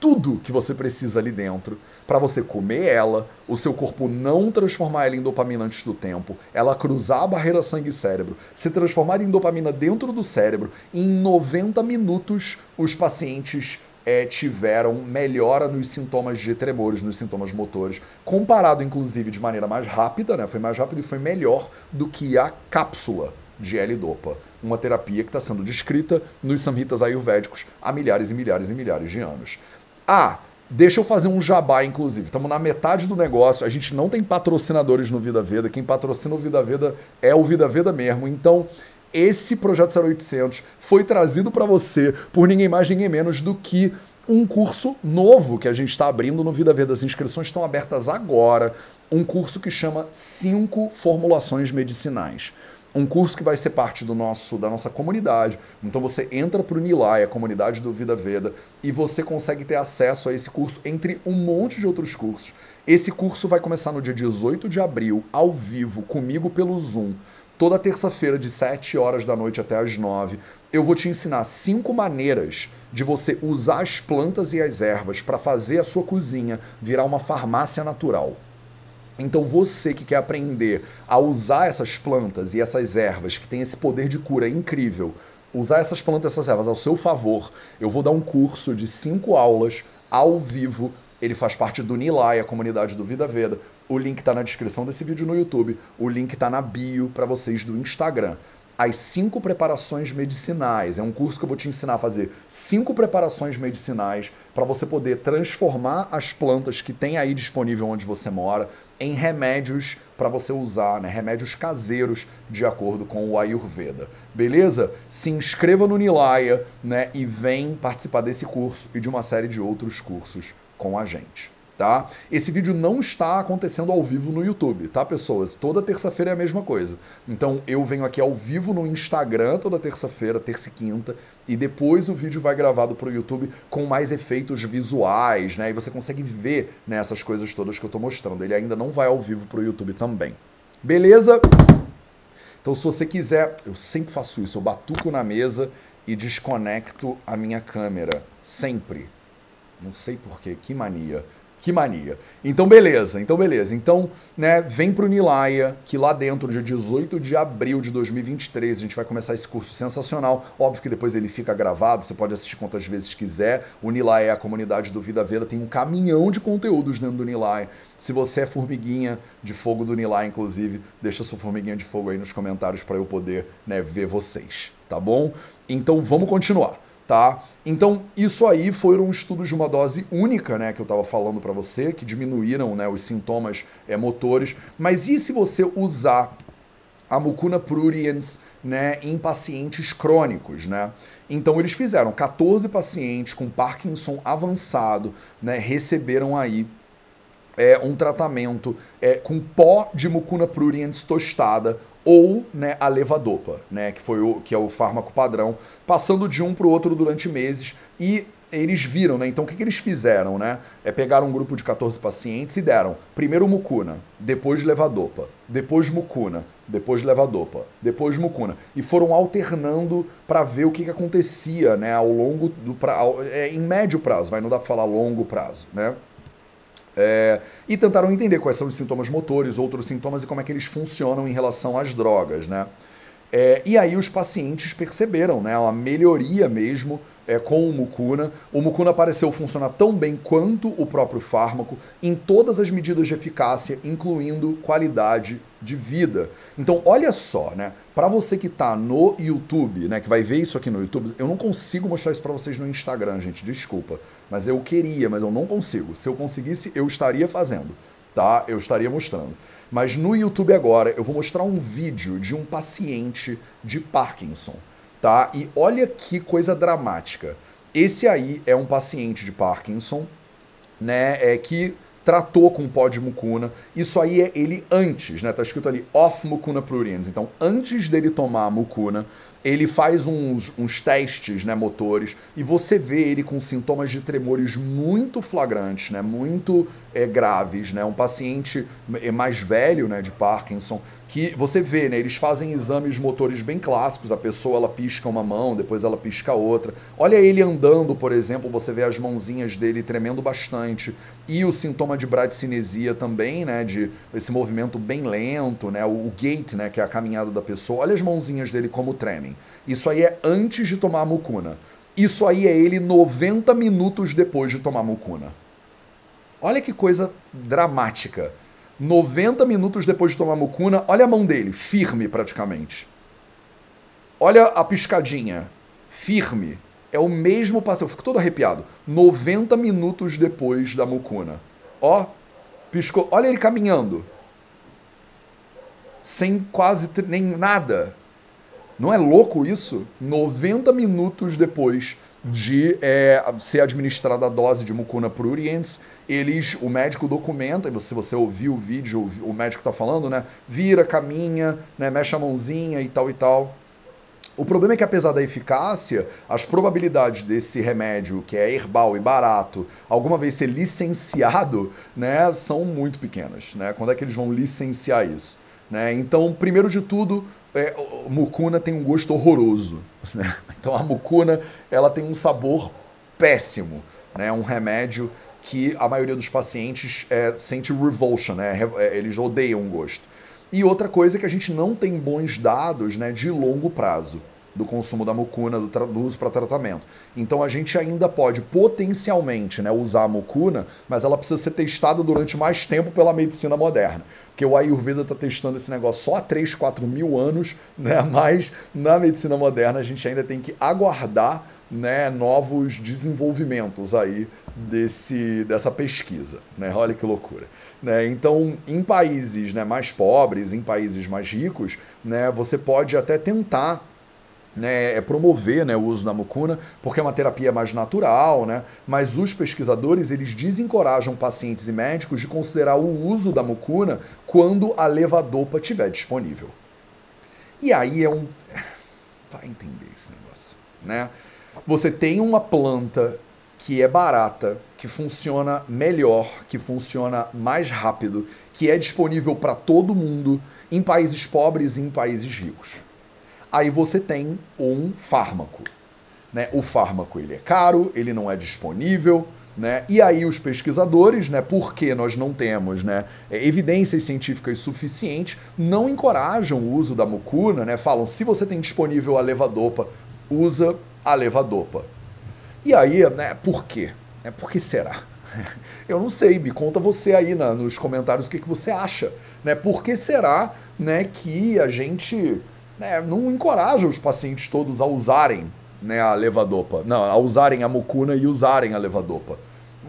tudo que você precisa ali dentro para você comer ela, o seu corpo não transformar ela em dopamina antes do tempo, ela cruzar a barreira sangue-cérebro, se transformar em dopamina dentro do cérebro, em 90 minutos os pacientes é, tiveram melhora nos sintomas de tremores, nos sintomas motores, comparado inclusive de maneira mais rápida, né? Foi mais rápido e foi melhor do que a cápsula de L-Dopa, uma terapia que está sendo descrita nos samhitas ayurvédicos há milhares e milhares e milhares de anos. Ah, deixa eu fazer um jabá, inclusive. Estamos na metade do negócio. A gente não tem patrocinadores no Vida Veda. Quem patrocina o Vida Veda é o Vida Veda mesmo. Então, esse projeto 0800 foi trazido para você por ninguém mais, ninguém menos do que um curso novo que a gente está abrindo no Vida Veda. As inscrições estão abertas agora. Um curso que chama Cinco Formulações Medicinais um curso que vai ser parte do nosso da nossa comunidade. Então você entra para o Nilai, a comunidade do Vida Veda, e você consegue ter acesso a esse curso entre um monte de outros cursos. Esse curso vai começar no dia 18 de abril, ao vivo, comigo pelo Zoom. Toda terça-feira, de 7 horas da noite até as 9, eu vou te ensinar cinco maneiras de você usar as plantas e as ervas para fazer a sua cozinha virar uma farmácia natural. Então você que quer aprender a usar essas plantas e essas ervas que têm esse poder de cura incrível, usar essas plantas e essas ervas ao seu favor, eu vou dar um curso de cinco aulas ao vivo. Ele faz parte do Nilai, a comunidade do Vida Veda. O link está na descrição desse vídeo no YouTube. O link está na bio para vocês do Instagram. as cinco preparações medicinais. É um curso que eu vou te ensinar a fazer cinco preparações medicinais para você poder transformar as plantas que tem aí disponível onde você mora em remédios para você usar, né? Remédios caseiros de acordo com o Ayurveda. Beleza? Se inscreva no Nilaya, né, e vem participar desse curso e de uma série de outros cursos com a gente tá? Esse vídeo não está acontecendo ao vivo no YouTube, tá, pessoas? Toda terça-feira é a mesma coisa. Então eu venho aqui ao vivo no Instagram toda terça-feira, terça e quinta, e depois o vídeo vai gravado para o YouTube com mais efeitos visuais, né? E você consegue ver né, essas coisas todas que eu estou mostrando. Ele ainda não vai ao vivo para o YouTube também. Beleza? Então se você quiser, eu sempre faço isso, eu batuco na mesa e desconecto a minha câmera, sempre. Não sei porquê, que mania. Que mania. Então, beleza, então, beleza. Então, né, vem pro Nilaya, que lá dentro, dia 18 de abril de 2023, a gente vai começar esse curso sensacional. Óbvio que depois ele fica gravado, você pode assistir quantas vezes quiser. O Nilaya é a comunidade do Vida Veda, tem um caminhão de conteúdos dentro do Nilaya. Se você é formiguinha de fogo do Nilaya, inclusive, deixa sua formiguinha de fogo aí nos comentários para eu poder né, ver vocês, tá bom? Então, vamos continuar tá? Então, isso aí foram estudos de uma dose única, né, que eu estava falando para você, que diminuíram, né, os sintomas é, motores. Mas e se você usar a mucuna pruriens, né, em pacientes crônicos, né? Então eles fizeram 14 pacientes com Parkinson avançado, né, receberam aí é, um tratamento é, com pó de mucuna pruriens tostada ou né, a levodopa, né, que foi o que é o fármaco padrão, passando de um para o outro durante meses e eles viram, né? Então o que, que eles fizeram, né? É pegaram um grupo de 14 pacientes e deram primeiro mucuna, depois levodopa, depois mucuna, depois levodopa, depois mucuna e foram alternando para ver o que, que acontecia, né, ao longo do pra, é, em médio prazo, vai não dá para falar longo prazo, né? É, e tentaram entender quais são os sintomas motores, outros sintomas e como é que eles funcionam em relação às drogas, né? É, e aí os pacientes perceberam, né, uma melhoria mesmo é, com o mucuna. O mucuna pareceu funcionar tão bem quanto o próprio fármaco em todas as medidas de eficácia, incluindo qualidade de vida. Então, olha só, né? Para você que está no YouTube, né, que vai ver isso aqui no YouTube, eu não consigo mostrar isso para vocês no Instagram, gente, desculpa. Mas eu queria, mas eu não consigo. Se eu conseguisse, eu estaria fazendo, tá? Eu estaria mostrando. Mas no YouTube agora eu vou mostrar um vídeo de um paciente de Parkinson tá? E olha que coisa dramática. Esse aí é um paciente de Parkinson, né? É que tratou com pó de mucuna. Isso aí é ele antes, né? Tá escrito ali off mucuna pruriens. Então, antes dele tomar a mucuna, ele faz uns, uns testes né, motores e você vê ele com sintomas de tremores muito flagrantes, né, muito é, graves. Né, um paciente é, mais velho né, de Parkinson, que você vê, né, eles fazem exames motores bem clássicos, a pessoa ela pisca uma mão, depois ela pisca outra. Olha ele andando, por exemplo, você vê as mãozinhas dele tremendo bastante e o sintoma de bradicinesia também, né, de esse movimento bem lento, né, o, gait, né, que é a caminhada da pessoa. Olha as mãozinhas dele como tremem. Isso aí é antes de tomar a mucuna. Isso aí é ele 90 minutos depois de tomar a mucuna. Olha que coisa dramática. 90 minutos depois de tomar mucuna, olha a mão dele, firme praticamente. Olha a piscadinha, firme. É o mesmo passeio, eu fico todo arrepiado. 90 minutos depois da mucuna. Ó, piscou. Olha ele caminhando. Sem quase nem nada. Não é louco isso? 90 minutos depois de é, ser administrada a dose de mucuna pruriens, eles, o médico documenta, se você ouvir o vídeo, o médico está falando, né? Vira, caminha, né, mexe a mãozinha e tal e tal. O problema é que, apesar da eficácia, as probabilidades desse remédio, que é herbal e barato, alguma vez ser licenciado, né, são muito pequenas. Né? Quando é que eles vão licenciar isso? Né? Então, primeiro de tudo, é, mucuna tem um gosto horroroso. Né? Então a mucuna ela tem um sabor péssimo. Né? Um remédio que a maioria dos pacientes é, sente revulsion, né? É, eles odeiam o gosto. E outra coisa é que a gente não tem bons dados né, de longo prazo. Do consumo da mucuna, do, do uso para tratamento. Então a gente ainda pode potencialmente né, usar a mucuna, mas ela precisa ser testada durante mais tempo pela medicina moderna. Porque o Ayurveda está testando esse negócio só há 3, 4 mil anos, né? mas na medicina moderna a gente ainda tem que aguardar né, novos desenvolvimentos aí desse, dessa pesquisa. Né? Olha que loucura. Né? Então, em países né, mais pobres, em países mais ricos, né, você pode até tentar né, é promover né, o uso da mucuna, porque é uma terapia mais natural, né, mas os pesquisadores eles desencorajam pacientes e médicos de considerar o uso da mucuna quando a levadopa estiver disponível. E aí é um. Vai entender esse negócio. Né? Você tem uma planta que é barata, que funciona melhor, que funciona mais rápido, que é disponível para todo mundo em países pobres e em países ricos. Aí você tem um fármaco. Né? O fármaco ele é caro, ele não é disponível, né? E aí os pesquisadores, né, porque nós não temos né, evidências científicas suficientes, não encorajam o uso da mucuna, né? falam, se você tem disponível a levadopa, usa a levadopa. E aí, né, por quê? É, por que será? Eu não sei, me conta você aí na, nos comentários o que, que você acha. Né? Por que será né, que a gente né, não encoraja os pacientes todos a usarem né, a levadopa? Não, a usarem a mucuna e usarem a levadopa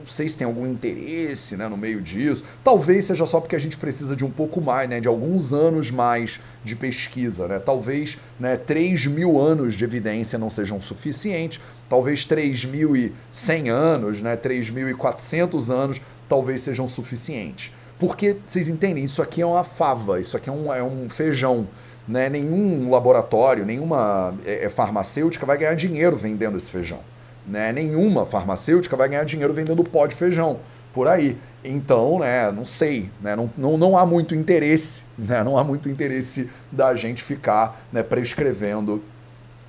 não sei se tem algum interesse né, no meio disso. Talvez seja só porque a gente precisa de um pouco mais, né, de alguns anos mais de pesquisa. Né? Talvez né, 3 mil anos de evidência não sejam suficientes. Talvez 3.100 anos, né, 3.400 anos talvez sejam suficientes. Porque, vocês entendem, isso aqui é uma fava, isso aqui é um, é um feijão. Né? Nenhum laboratório, nenhuma é, é farmacêutica vai ganhar dinheiro vendendo esse feijão. Né? Nenhuma farmacêutica vai ganhar dinheiro vendendo pó de feijão por aí. Então, né, não sei, né, não, não, não há muito interesse, né, não há muito interesse da gente ficar né, prescrevendo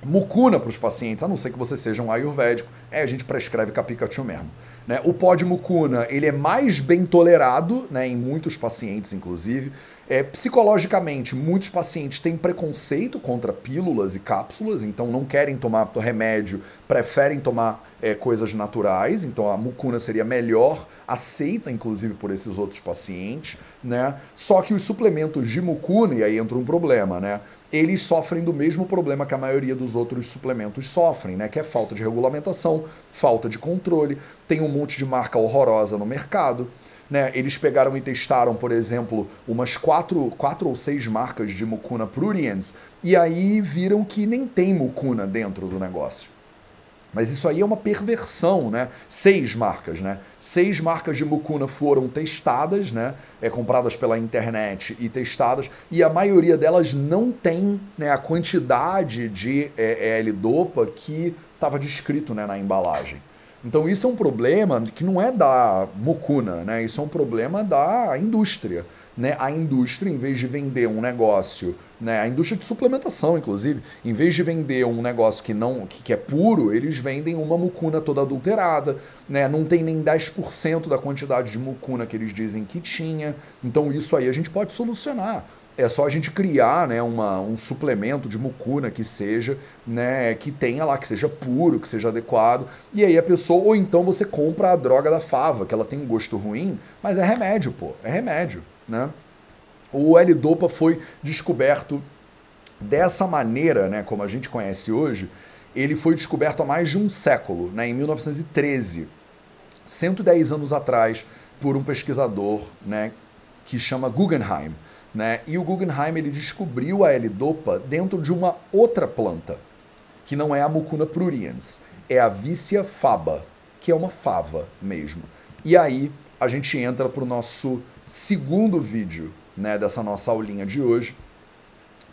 mucuna para os pacientes, a não ser que você seja um ayurvédico, é a gente prescreve capicatu mesmo. Né? O pó de mucuna ele é mais bem tolerado né, em muitos pacientes, inclusive. É, psicologicamente, muitos pacientes têm preconceito contra pílulas e cápsulas, então não querem tomar remédio, preferem tomar é, coisas naturais, então a mucuna seria melhor, aceita inclusive por esses outros pacientes, né? Só que os suplementos de mucuna, e aí entra um problema, né? Eles sofrem do mesmo problema que a maioria dos outros suplementos sofrem, né? Que é falta de regulamentação, falta de controle, tem um monte de marca horrorosa no mercado. Né, eles pegaram e testaram, por exemplo, umas quatro, quatro ou seis marcas de mucuna pruriens e aí viram que nem tem mucuna dentro do negócio. Mas isso aí é uma perversão, né? Seis marcas, né? Seis marcas de mucuna foram testadas, né? É, compradas pela internet e testadas, e a maioria delas não tem né, a quantidade de é, L-dopa que estava descrito né, na embalagem. Então isso é um problema que não é da mucuna, né? Isso é um problema da indústria. Né? A indústria, em vez de vender um negócio, né? a indústria de suplementação, inclusive, em vez de vender um negócio que não que, que é puro, eles vendem uma mucuna toda adulterada, né? não tem nem 10% da quantidade de mucuna que eles dizem que tinha. Então isso aí a gente pode solucionar é só a gente criar né, uma, um suplemento de mucuna que seja, né, que tenha lá, que seja puro, que seja adequado. E aí a pessoa, ou então você compra a droga da fava, que ela tem um gosto ruim, mas é remédio, pô, é remédio, né? O L-Dopa foi descoberto dessa maneira, né, como a gente conhece hoje, ele foi descoberto há mais de um século, né, em 1913, 110 anos atrás, por um pesquisador, né, que chama Guggenheim. Né? E o Guggenheim ele descobriu a L-Dopa dentro de uma outra planta, que não é a Mucuna pruriens, é a Vicia faba, que é uma fava mesmo. E aí a gente entra para o nosso segundo vídeo né, dessa nossa aulinha de hoje,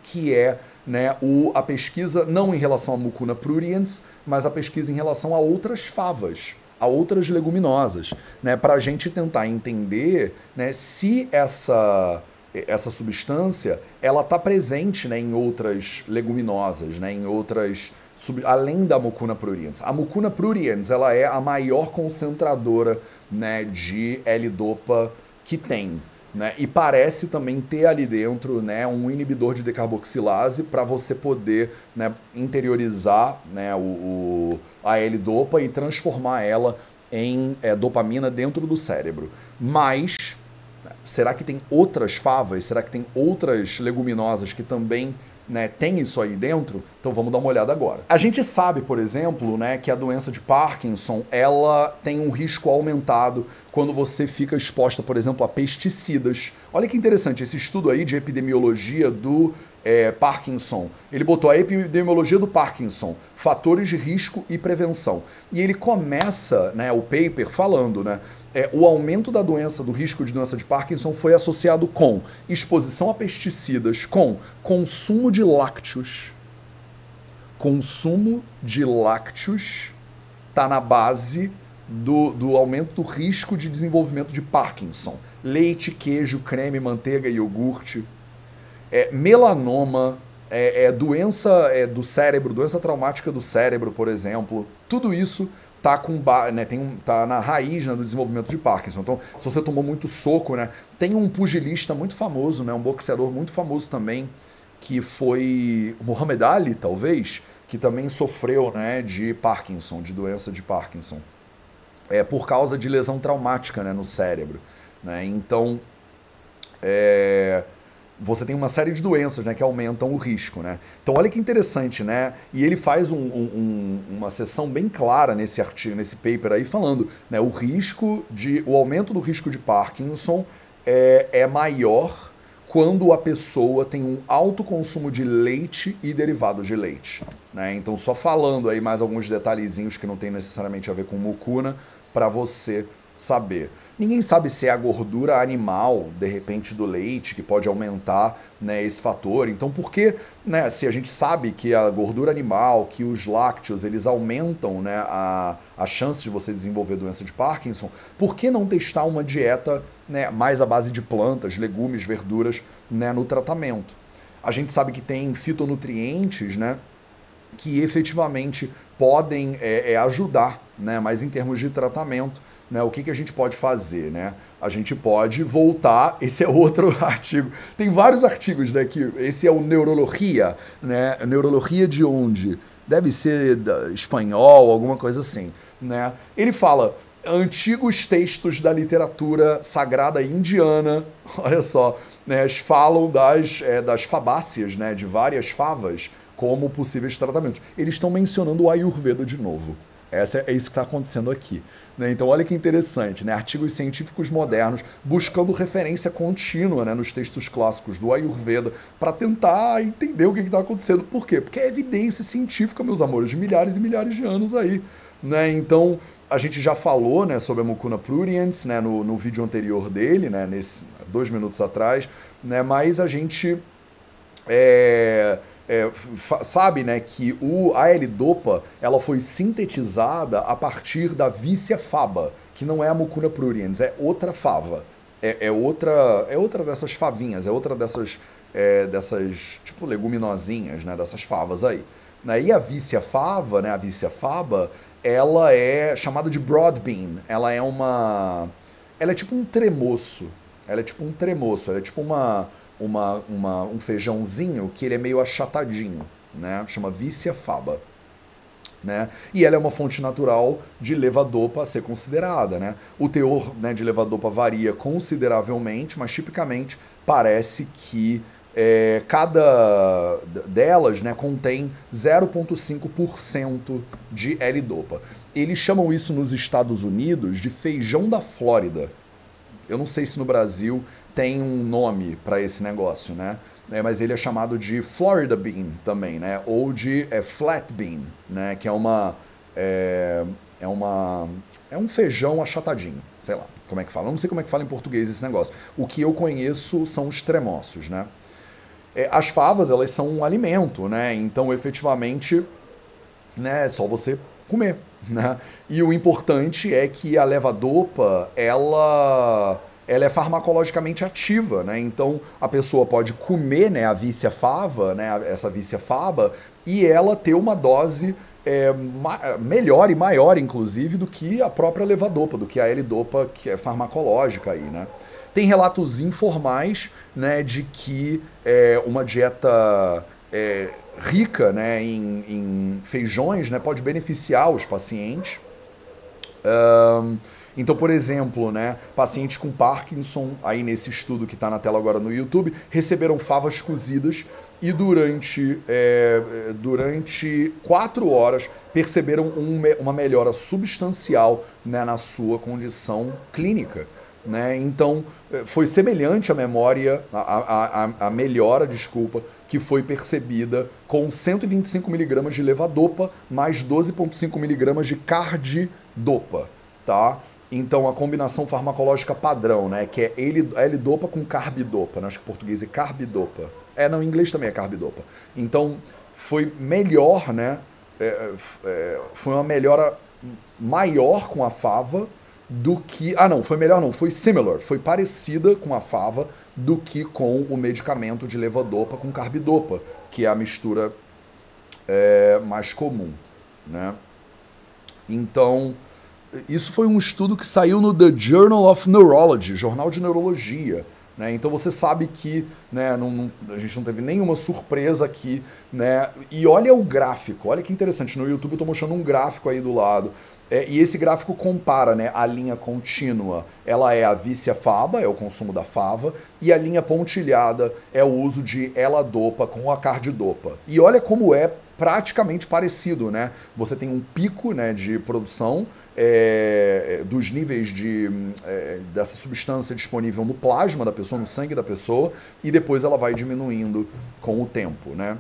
que é né, o, a pesquisa não em relação à Mucuna pruriens, mas a pesquisa em relação a outras favas, a outras leguminosas, né, para a gente tentar entender né, se essa essa substância, ela está presente né, em outras leguminosas, né, em outras além da mucuna pruriens. A mucuna pruriens ela é a maior concentradora né, de L-dopa que tem. Né? E parece também ter ali dentro né, um inibidor de decarboxilase para você poder né, interiorizar né, o, o, a L-dopa e transformar ela em é, dopamina dentro do cérebro. Mas será que tem outras favas? Será que tem outras leguminosas que também né, tem isso aí dentro, então vamos dar uma olhada agora. A gente sabe, por exemplo, né, que a doença de Parkinson ela tem um risco aumentado quando você fica exposta, por exemplo, a pesticidas. Olha que interessante, esse estudo aí de epidemiologia do é, Parkinson. Ele botou a epidemiologia do Parkinson, fatores de risco e prevenção. E ele começa né, o paper falando, né? É, o aumento da doença, do risco de doença de Parkinson, foi associado com exposição a pesticidas, com consumo de lácteos. Consumo de lácteos está na base do, do aumento do risco de desenvolvimento de Parkinson. Leite, queijo, creme, manteiga, iogurte. É, melanoma, é, é, doença é, do cérebro, doença traumática do cérebro, por exemplo. Tudo isso tá com né, tem um, tá na raiz né, do desenvolvimento de Parkinson. Então, se você tomou muito soco, né, tem um pugilista muito famoso, né, um boxeador muito famoso também, que foi Muhammad Ali, talvez, que também sofreu, né, de Parkinson, de doença de Parkinson, é por causa de lesão traumática, né, no cérebro, né? Então, é, você tem uma série de doenças né, que aumentam o risco. Né? Então, olha que interessante, né? E ele faz um, um, uma sessão bem clara nesse artigo, nesse paper aí, falando né, o risco de. o aumento do risco de Parkinson é, é maior quando a pessoa tem um alto consumo de leite e derivados de leite. Né? Então, só falando aí mais alguns detalhezinhos que não tem necessariamente a ver com mucuna, para você saber. Ninguém sabe se é a gordura animal, de repente, do leite, que pode aumentar né, esse fator. Então, por que, né, se a gente sabe que a gordura animal, que os lácteos, eles aumentam né, a, a chance de você desenvolver doença de Parkinson, por que não testar uma dieta né, mais à base de plantas, legumes, verduras né, no tratamento? A gente sabe que tem fitonutrientes, né? Que efetivamente podem é, é, ajudar, né? Mas em termos de tratamento, né, o que, que a gente pode fazer, né? A gente pode voltar, esse é outro artigo. Tem vários artigos, né, que esse é o Neurologia, né? Neurologia de onde? Deve ser espanhol, alguma coisa assim, né? Ele fala antigos textos da literatura sagrada indiana, olha só, né, falam das, é, das fabáceas, né, de várias favas, como possíveis tratamentos. Eles estão mencionando o Ayurveda de novo. Essa é isso que está acontecendo aqui. Né? Então, olha que interessante, né? artigos científicos modernos buscando referência contínua né? nos textos clássicos do Ayurveda para tentar entender o que está acontecendo. Por quê? Porque é evidência científica, meus amores, de milhares e milhares de anos aí. Né? Então, a gente já falou né, sobre a Mucuna pruriens né, no, no vídeo anterior dele, né, nesse, dois minutos atrás, né, mas a gente. É, é, sabe né, que o, a L-Dopa ela foi sintetizada a partir da Vícia faba, que não é a Mucuna pruriens, é outra fava. É, é, outra, é outra dessas favinhas, é outra dessas, é, dessas tipo leguminosinhas, né, dessas favas aí. Né, e a Vícia fava, né, a Vícia faba, ela é chamada de broadbean. Ela é uma... Ela é tipo um tremoço. Ela é tipo um tremoço, ela é tipo uma uma, uma, um feijãozinho que ele é meio achatadinho, né? Chama Vícia faba. Né? E ela é uma fonte natural de levadopa a ser considerada. Né? O teor né, de levadopa varia consideravelmente, mas tipicamente parece que é, cada delas né, contém 0,5% de L-dopa. Eles chamam isso nos Estados Unidos de feijão da Flórida. Eu não sei se no Brasil tem um nome para esse negócio, né? É, mas ele é chamado de Florida Bean também, né? Ou de é, Flat Bean, né? Que é uma é, é uma é um feijão achatadinho, sei lá, como é que fala? Eu não sei como é que fala em português esse negócio. O que eu conheço são os tremoços, né? É, as favas elas são um alimento, né? Então efetivamente, né? É só você comer, né? E o importante é que a levadopa ela ela é farmacologicamente ativa, né? Então a pessoa pode comer né, a vícia fava, né, essa vícia faba, e ela ter uma dose é, melhor e maior, inclusive, do que a própria levadopa, do que a L-dopa, que é farmacológica aí, né? Tem relatos informais né, de que é, uma dieta é, rica né, em, em, feijões né, pode beneficiar os pacientes. Um, então, por exemplo, né, pacientes com Parkinson, aí nesse estudo que está na tela agora no YouTube, receberam favas cozidas e durante, é, durante quatro horas perceberam um, uma melhora substancial né, na sua condição clínica. Né? Então, é, foi semelhante à memória, a, a, a melhora, desculpa, que foi percebida com 125 miligramas de levodopa mais 12,5 miligramas de cardidopa, tá? Então, a combinação farmacológica padrão, né? Que é L-dopa com carbidopa. Né? Acho que em português é carbidopa. É, não, em inglês também é carbidopa. Então, foi melhor, né? É, é, foi uma melhora maior com a fava do que. Ah, não, foi melhor não, foi similar, foi parecida com a fava do que com o medicamento de levodopa com carbidopa, que é a mistura é, mais comum, né? Então, isso foi um estudo que saiu no The Journal of Neurology, Jornal de Neurologia. Né? Então você sabe que né, não, a gente não teve nenhuma surpresa aqui. Né? E olha o gráfico, olha que interessante. No YouTube eu estou mostrando um gráfico aí do lado. É, e esse gráfico compara né, a linha contínua, ela é a vícia faba, é o consumo da fava, e a linha pontilhada é o uso de ela-dopa com a cardidopa. E olha como é praticamente parecido, né? Você tem um pico né, de produção é, dos níveis de, é, dessa substância disponível no plasma da pessoa, no sangue da pessoa, e depois ela vai diminuindo com o tempo, né?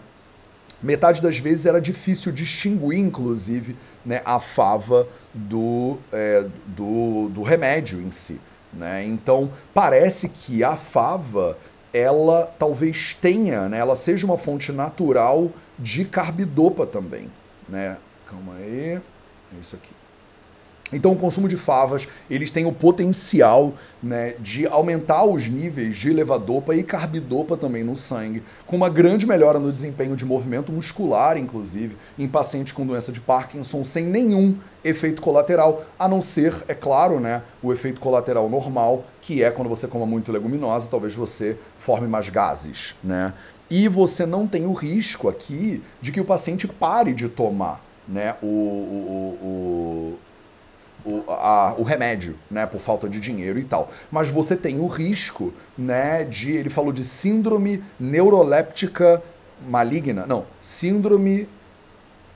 Metade das vezes era difícil distinguir, inclusive, né, a fava do, é, do, do remédio em si. Né? Então, parece que a fava, ela talvez tenha, né, ela seja uma fonte natural de carbidopa também. Né? Calma aí, é isso aqui. Então o consumo de favas, eles têm o potencial né, de aumentar os níveis de levodopa e carbidopa também no sangue, com uma grande melhora no desempenho de movimento muscular, inclusive, em pacientes com doença de Parkinson, sem nenhum efeito colateral, a não ser, é claro, né, o efeito colateral normal, que é quando você coma muito leguminosa, talvez você forme mais gases, né? E você não tem o risco aqui de que o paciente pare de tomar né, o, o, o, a, o remédio, né, por falta de dinheiro e tal. Mas você tem o risco, né, de ele falou de síndrome neuroléptica maligna, não, síndrome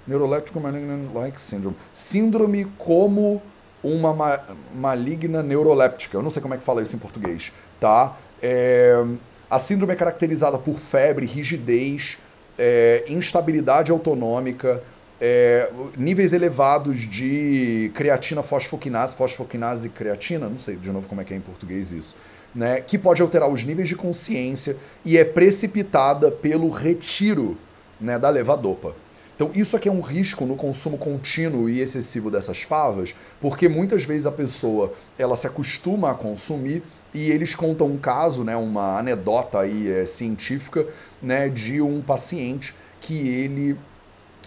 neuroléptica maligna like syndrome, síndrome como uma ma maligna neuroléptica. Eu não sei como é que fala isso em português, tá? É, a síndrome é caracterizada por febre, rigidez, é, instabilidade autonômica, é, níveis elevados de creatina fosfoquinase, fosfoquinase e creatina, não sei de novo como é que é em português isso, né, que pode alterar os níveis de consciência e é precipitada pelo retiro né, da levadopa. Então isso aqui é um risco no consumo contínuo e excessivo dessas favas, porque muitas vezes a pessoa ela se acostuma a consumir e eles contam um caso, né, uma anedota aí é, científica, né, de um paciente que ele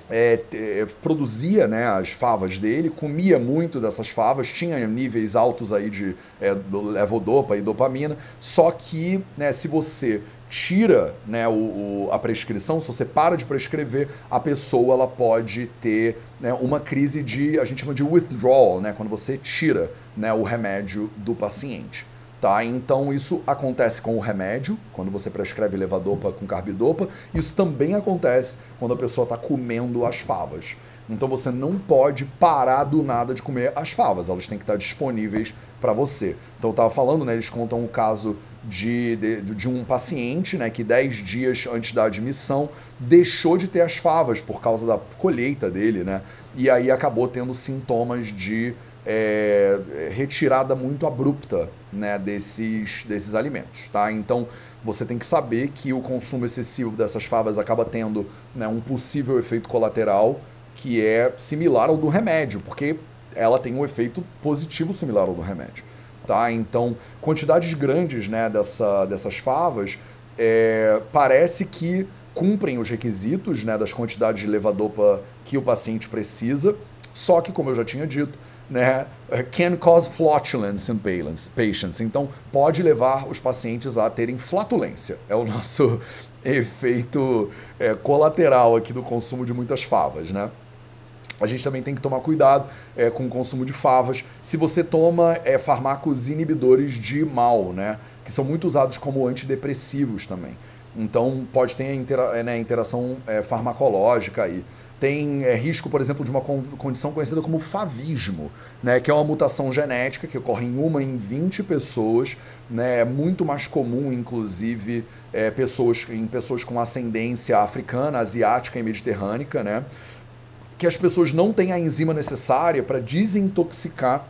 é, é, produzia né, as favas dele, comia muito dessas favas, tinha níveis altos aí de é, levodopa e dopamina, só que né, se você tira né, o, o, a prescrição, se você para de prescrever, a pessoa ela pode ter né, uma crise de, a gente chama de withdrawal, né, quando você tira né, o remédio do paciente. Tá? Então isso acontece com o remédio, quando você prescreve levodopa com carbidopa. Isso também acontece quando a pessoa está comendo as favas. Então você não pode parar do nada de comer as favas, elas têm que estar disponíveis para você. Então eu estava falando, né, eles contam o caso de, de, de, um paciente né, que 10 dias antes da admissão deixou de ter as favas por causa da colheita dele, né? E aí acabou tendo sintomas de é, retirada muito abrupta né, desses, desses alimentos. Tá? Então você tem que saber que o consumo excessivo dessas favas acaba tendo né, um possível efeito colateral que é similar ao do remédio, porque ela tem um efeito positivo similar ao do remédio. Tá? Então, quantidades grandes né, dessa, dessas favas é, parece que cumprem os requisitos né, das quantidades de levodopa que o paciente precisa, só que, como eu já tinha dito, né, can cause flatulence in patients. Então, pode levar os pacientes a terem flatulência. É o nosso efeito é, colateral aqui do consumo de muitas favas, né? A gente também tem que tomar cuidado é, com o consumo de favas. Se você toma é, fármacos inibidores de mal, né? Que são muito usados como antidepressivos também. Então pode ter intera né, interação é, farmacológica aí. Tem é, risco, por exemplo, de uma condição conhecida como favismo, né, que é uma mutação genética que ocorre em uma em 20 pessoas. Né, é muito mais comum, inclusive, é, pessoas, em pessoas com ascendência africana, asiática e mediterrânica, né, que as pessoas não têm a enzima necessária para desintoxicar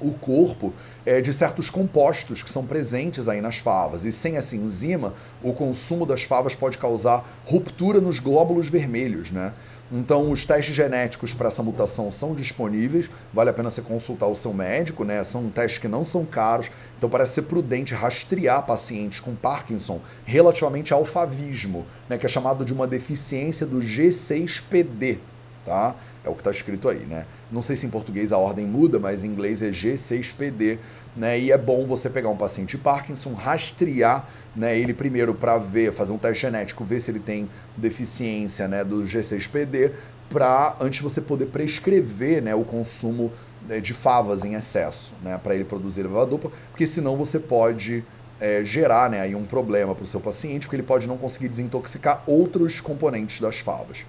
o corpo é, de certos compostos que são presentes aí nas favas. E sem essa enzima, o consumo das favas pode causar ruptura nos glóbulos vermelhos, né? Então, os testes genéticos para essa mutação são disponíveis, vale a pena você consultar o seu médico, né? São testes que não são caros, então parece ser prudente rastrear pacientes com Parkinson relativamente ao favismo, né? Que é chamado de uma deficiência do G6PD, tá? É o que está escrito aí, né? Não sei se em português a ordem muda, mas em inglês é G6PD, né? E é bom você pegar um paciente de Parkinson, rastrear né, ele primeiro para ver, fazer um teste genético, ver se ele tem deficiência né, do G6PD, para antes você poder prescrever né, o consumo né, de favas em excesso, né, para ele produzir levadura, porque senão você pode é, gerar né, aí um problema para o seu paciente, porque ele pode não conseguir desintoxicar outros componentes das favas.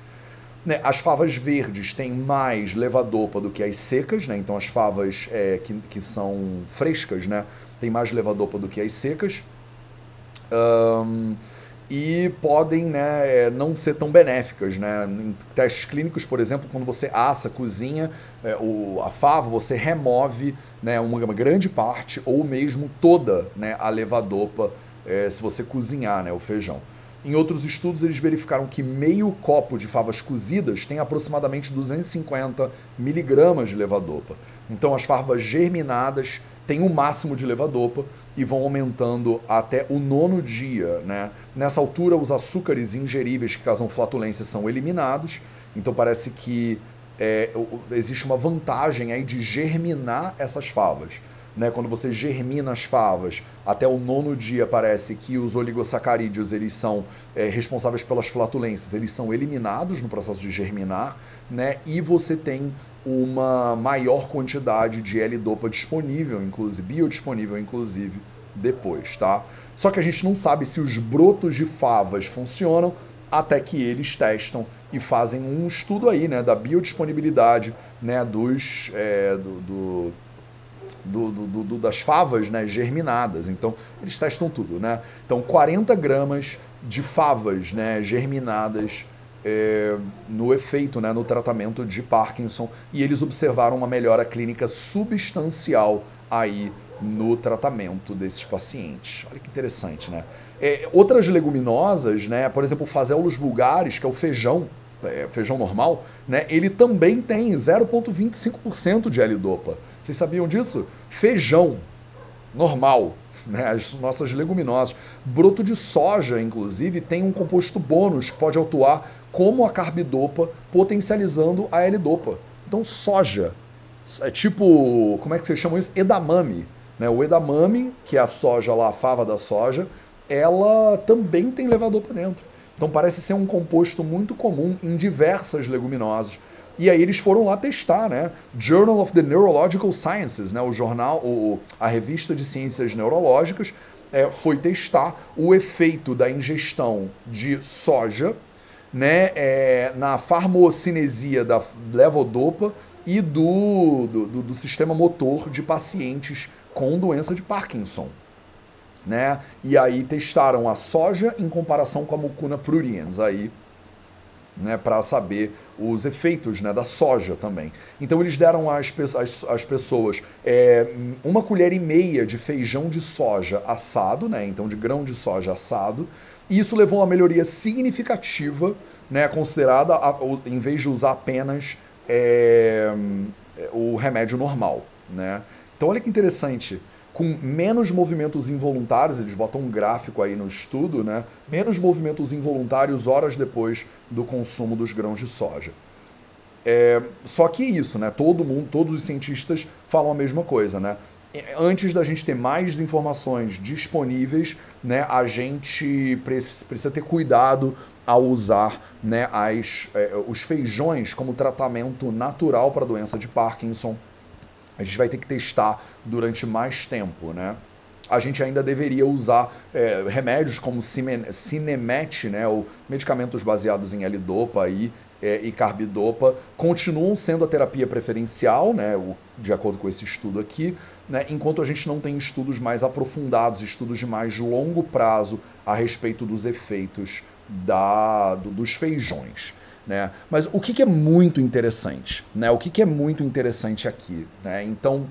Né, as favas verdes têm mais levadopa do que as secas, né? Então as favas é, que, que são frescas, né? Tem mais levadopa do que as secas. Um, e podem né, é, não ser tão benéficas. Né? Em testes clínicos, por exemplo, quando você assa, cozinha é, o, a fava, você remove né, uma, uma, grande parte ou mesmo toda né, a levadopa é, se você cozinhar né, o feijão. Em outros estudos, eles verificaram que meio copo de favas cozidas tem aproximadamente 250 miligramas de levadopa. Então, as favas germinadas têm o um máximo de levadopa e vão aumentando até o nono dia. Né? Nessa altura, os açúcares ingeríveis que causam flatulência são eliminados. Então, parece que é, existe uma vantagem aí de germinar essas favas né, quando você germina as favas, até o nono dia parece que os oligosacarídeos eles são é, responsáveis pelas flatulências, eles são eliminados no processo de germinar, né, e você tem uma maior quantidade de L-dopa disponível, inclusive biodisponível, inclusive depois, tá? Só que a gente não sabe se os brotos de favas funcionam até que eles testam e fazem um estudo aí, né, da biodisponibilidade, né, dos é, do, do do, do, do, das favas né, germinadas. Então, eles testam tudo, né? Então, 40 gramas de favas né, germinadas é, no efeito, né, no tratamento de Parkinson, e eles observaram uma melhora clínica substancial aí no tratamento desses pacientes. Olha que interessante, né? É, outras leguminosas, né, por exemplo, fazelos vulgares, que é o feijão, é, feijão normal, né, ele também tem 0,25% de L-dopa. Vocês sabiam disso? Feijão normal, né, as nossas leguminosas. Broto de soja, inclusive, tem um composto bônus que pode atuar como a carbidopa, potencializando a L-dopa. Então, soja é tipo, como é que vocês chamam isso? Edamame. Né? O edamame, que é a soja lá, a fava da soja, ela também tem levadopa dentro. Então parece ser um composto muito comum em diversas leguminosas. E aí eles foram lá testar, né? Journal of the Neurological Sciences, né? O jornal, o, a revista de ciências neurológicas, é, foi testar o efeito da ingestão de soja, né? É, na farmocinesia da levodopa e do, do, do, do sistema motor de pacientes com doença de Parkinson né? E aí testaram a soja em comparação com a mucuna pruriens aí, né, para saber os efeitos né, da soja também. Então eles deram às, às, às pessoas é, uma colher e meia de feijão de soja assado, né, então de grão de soja assado, e isso levou a uma melhoria significativa, né, considerada, a, em vez de usar apenas é, o remédio normal. Né? Então olha que interessante com menos movimentos involuntários, eles botam um gráfico aí no estudo, né? Menos movimentos involuntários horas depois do consumo dos grãos de soja. É, só que é isso, né? Todo mundo, todos os cientistas falam a mesma coisa, né? Antes da gente ter mais informações disponíveis, né, a gente precisa ter cuidado ao usar né, as, é, os feijões como tratamento natural para a doença de Parkinson. A gente vai ter que testar durante mais tempo, né? a gente ainda deveria usar é, remédios como Cinemet, né, ou medicamentos baseados em L-Dopa e, é, e carbidopa, continuam sendo a terapia preferencial, né, o, de acordo com esse estudo aqui, né, enquanto a gente não tem estudos mais aprofundados, estudos de mais longo prazo a respeito dos efeitos da, do, dos feijões. Né? Mas o que, que é muito interessante? Né? O que, que é muito interessante aqui? Né? Então,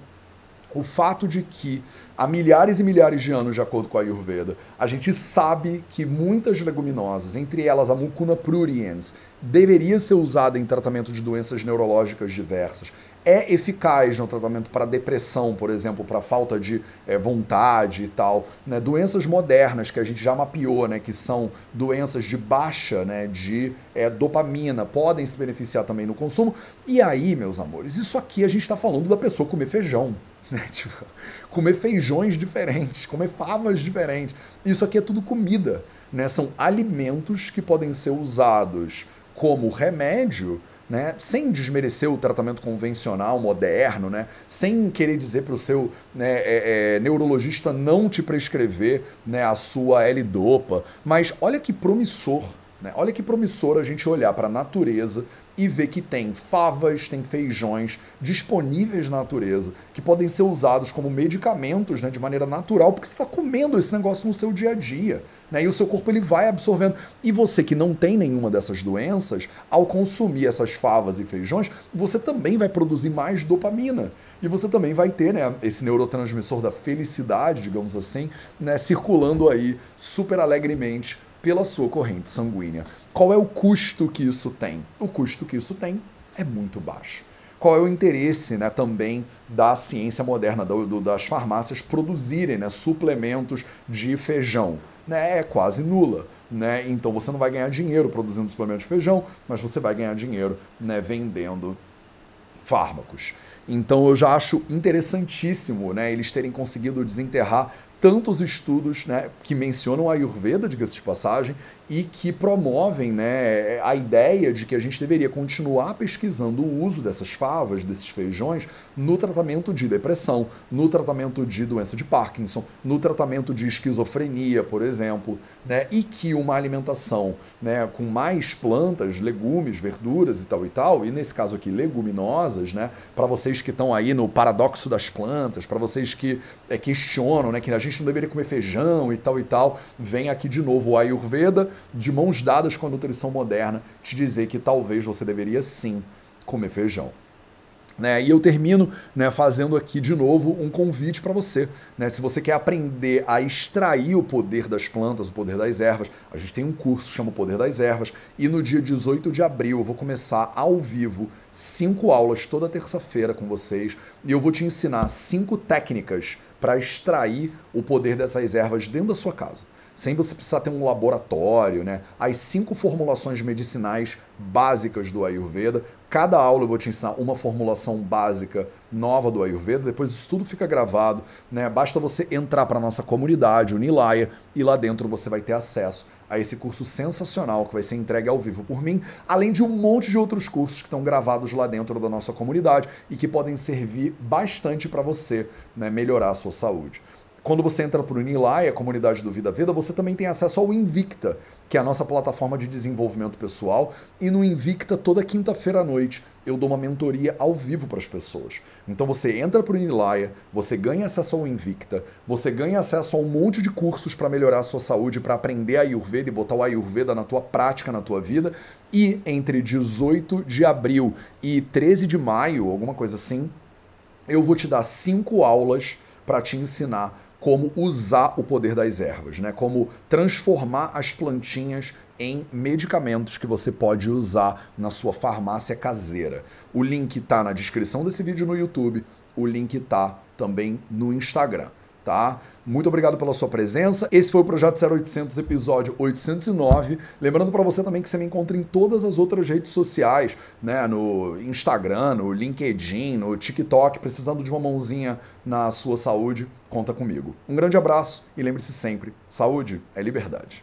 o fato de que há milhares e milhares de anos, de acordo com a Ayurveda, a gente sabe que muitas leguminosas, entre elas a Mucuna pruriens, deveria ser usada em tratamento de doenças neurológicas diversas. É eficaz no tratamento para depressão, por exemplo, para falta de é, vontade e tal. Né? Doenças modernas que a gente já mapeou, né? que são doenças de baixa né? de é, dopamina, podem se beneficiar também no consumo. E aí, meus amores, isso aqui a gente está falando da pessoa comer feijão. Né? Tipo, comer feijões diferentes, comer favas diferentes. Isso aqui é tudo comida. Né? São alimentos que podem ser usados como remédio, né? sem desmerecer o tratamento convencional, moderno, né? sem querer dizer para o seu né, é, é, neurologista não te prescrever né, a sua L-Dopa. Mas olha que promissor né? Olha que promissor a gente olhar para a natureza e ver que tem favas, tem feijões disponíveis na natureza, que podem ser usados como medicamentos né, de maneira natural, porque você está comendo esse negócio no seu dia a dia. Né, e o seu corpo ele vai absorvendo. E você que não tem nenhuma dessas doenças, ao consumir essas favas e feijões, você também vai produzir mais dopamina. E você também vai ter né, esse neurotransmissor da felicidade, digamos assim, né, circulando aí super alegremente pela sua corrente sanguínea. Qual é o custo que isso tem? O custo que isso tem é muito baixo. Qual é o interesse né, também da ciência moderna, do, do, das farmácias produzirem né, suplementos de feijão? Né, é quase nula. Né? Então você não vai ganhar dinheiro produzindo suplementos de feijão, mas você vai ganhar dinheiro né, vendendo fármacos. Então eu já acho interessantíssimo né, eles terem conseguido desenterrar tantos estudos né, que mencionam a Ayurveda, diga-se de passagem, e que promovem né, a ideia de que a gente deveria continuar pesquisando o uso dessas favas, desses feijões, no tratamento de depressão, no tratamento de doença de Parkinson, no tratamento de esquizofrenia, por exemplo, né, e que uma alimentação né, com mais plantas, legumes, verduras e tal e tal, e nesse caso aqui leguminosas, né, para vocês que estão aí no paradoxo das plantas, para vocês que é, questionam né, que a gente não deveria comer feijão e tal e tal. Vem aqui de novo o Ayurveda, de mãos dadas com a nutrição moderna, te dizer que talvez você deveria sim comer feijão. Né? E eu termino né, fazendo aqui de novo um convite para você. Né? Se você quer aprender a extrair o poder das plantas, o poder das ervas, a gente tem um curso chama o Poder das Ervas. E no dia 18 de abril eu vou começar ao vivo cinco aulas toda terça-feira com vocês. E eu vou te ensinar cinco técnicas para extrair o poder dessas ervas dentro da sua casa. Sem você precisar ter um laboratório, né? As cinco formulações medicinais básicas do Ayurveda. Cada aula eu vou te ensinar uma formulação básica nova do Ayurveda. Depois isso tudo fica gravado, né? Basta você entrar para nossa comunidade, o Nilaya, e lá dentro você vai ter acesso a esse curso sensacional que vai ser entregue ao vivo por mim, além de um monte de outros cursos que estão gravados lá dentro da nossa comunidade e que podem servir bastante para você né, melhorar a sua saúde. Quando você entra para o Nilai, a comunidade do Vida Veda, você também tem acesso ao Invicta, que é a nossa plataforma de desenvolvimento pessoal. E no Invicta, toda quinta-feira à noite, eu dou uma mentoria ao vivo para as pessoas. Então você entra para o Nilaya, você ganha acesso ao Invicta, você ganha acesso a um monte de cursos para melhorar a sua saúde, para aprender a Ayurveda e botar o Ayurveda na tua prática, na tua vida. E entre 18 de abril e 13 de maio, alguma coisa assim, eu vou te dar cinco aulas para te ensinar como usar o poder das ervas, né? Como transformar as plantinhas em medicamentos que você pode usar na sua farmácia caseira. O link está na descrição desse vídeo no YouTube, o link está também no Instagram. Tá? Muito obrigado pela sua presença. Esse foi o Projeto 0800, episódio 809. Lembrando para você também que você me encontra em todas as outras redes sociais, né? No Instagram, no LinkedIn, no TikTok. Precisando de uma mãozinha na sua saúde, conta comigo. Um grande abraço e lembre-se sempre: saúde é liberdade.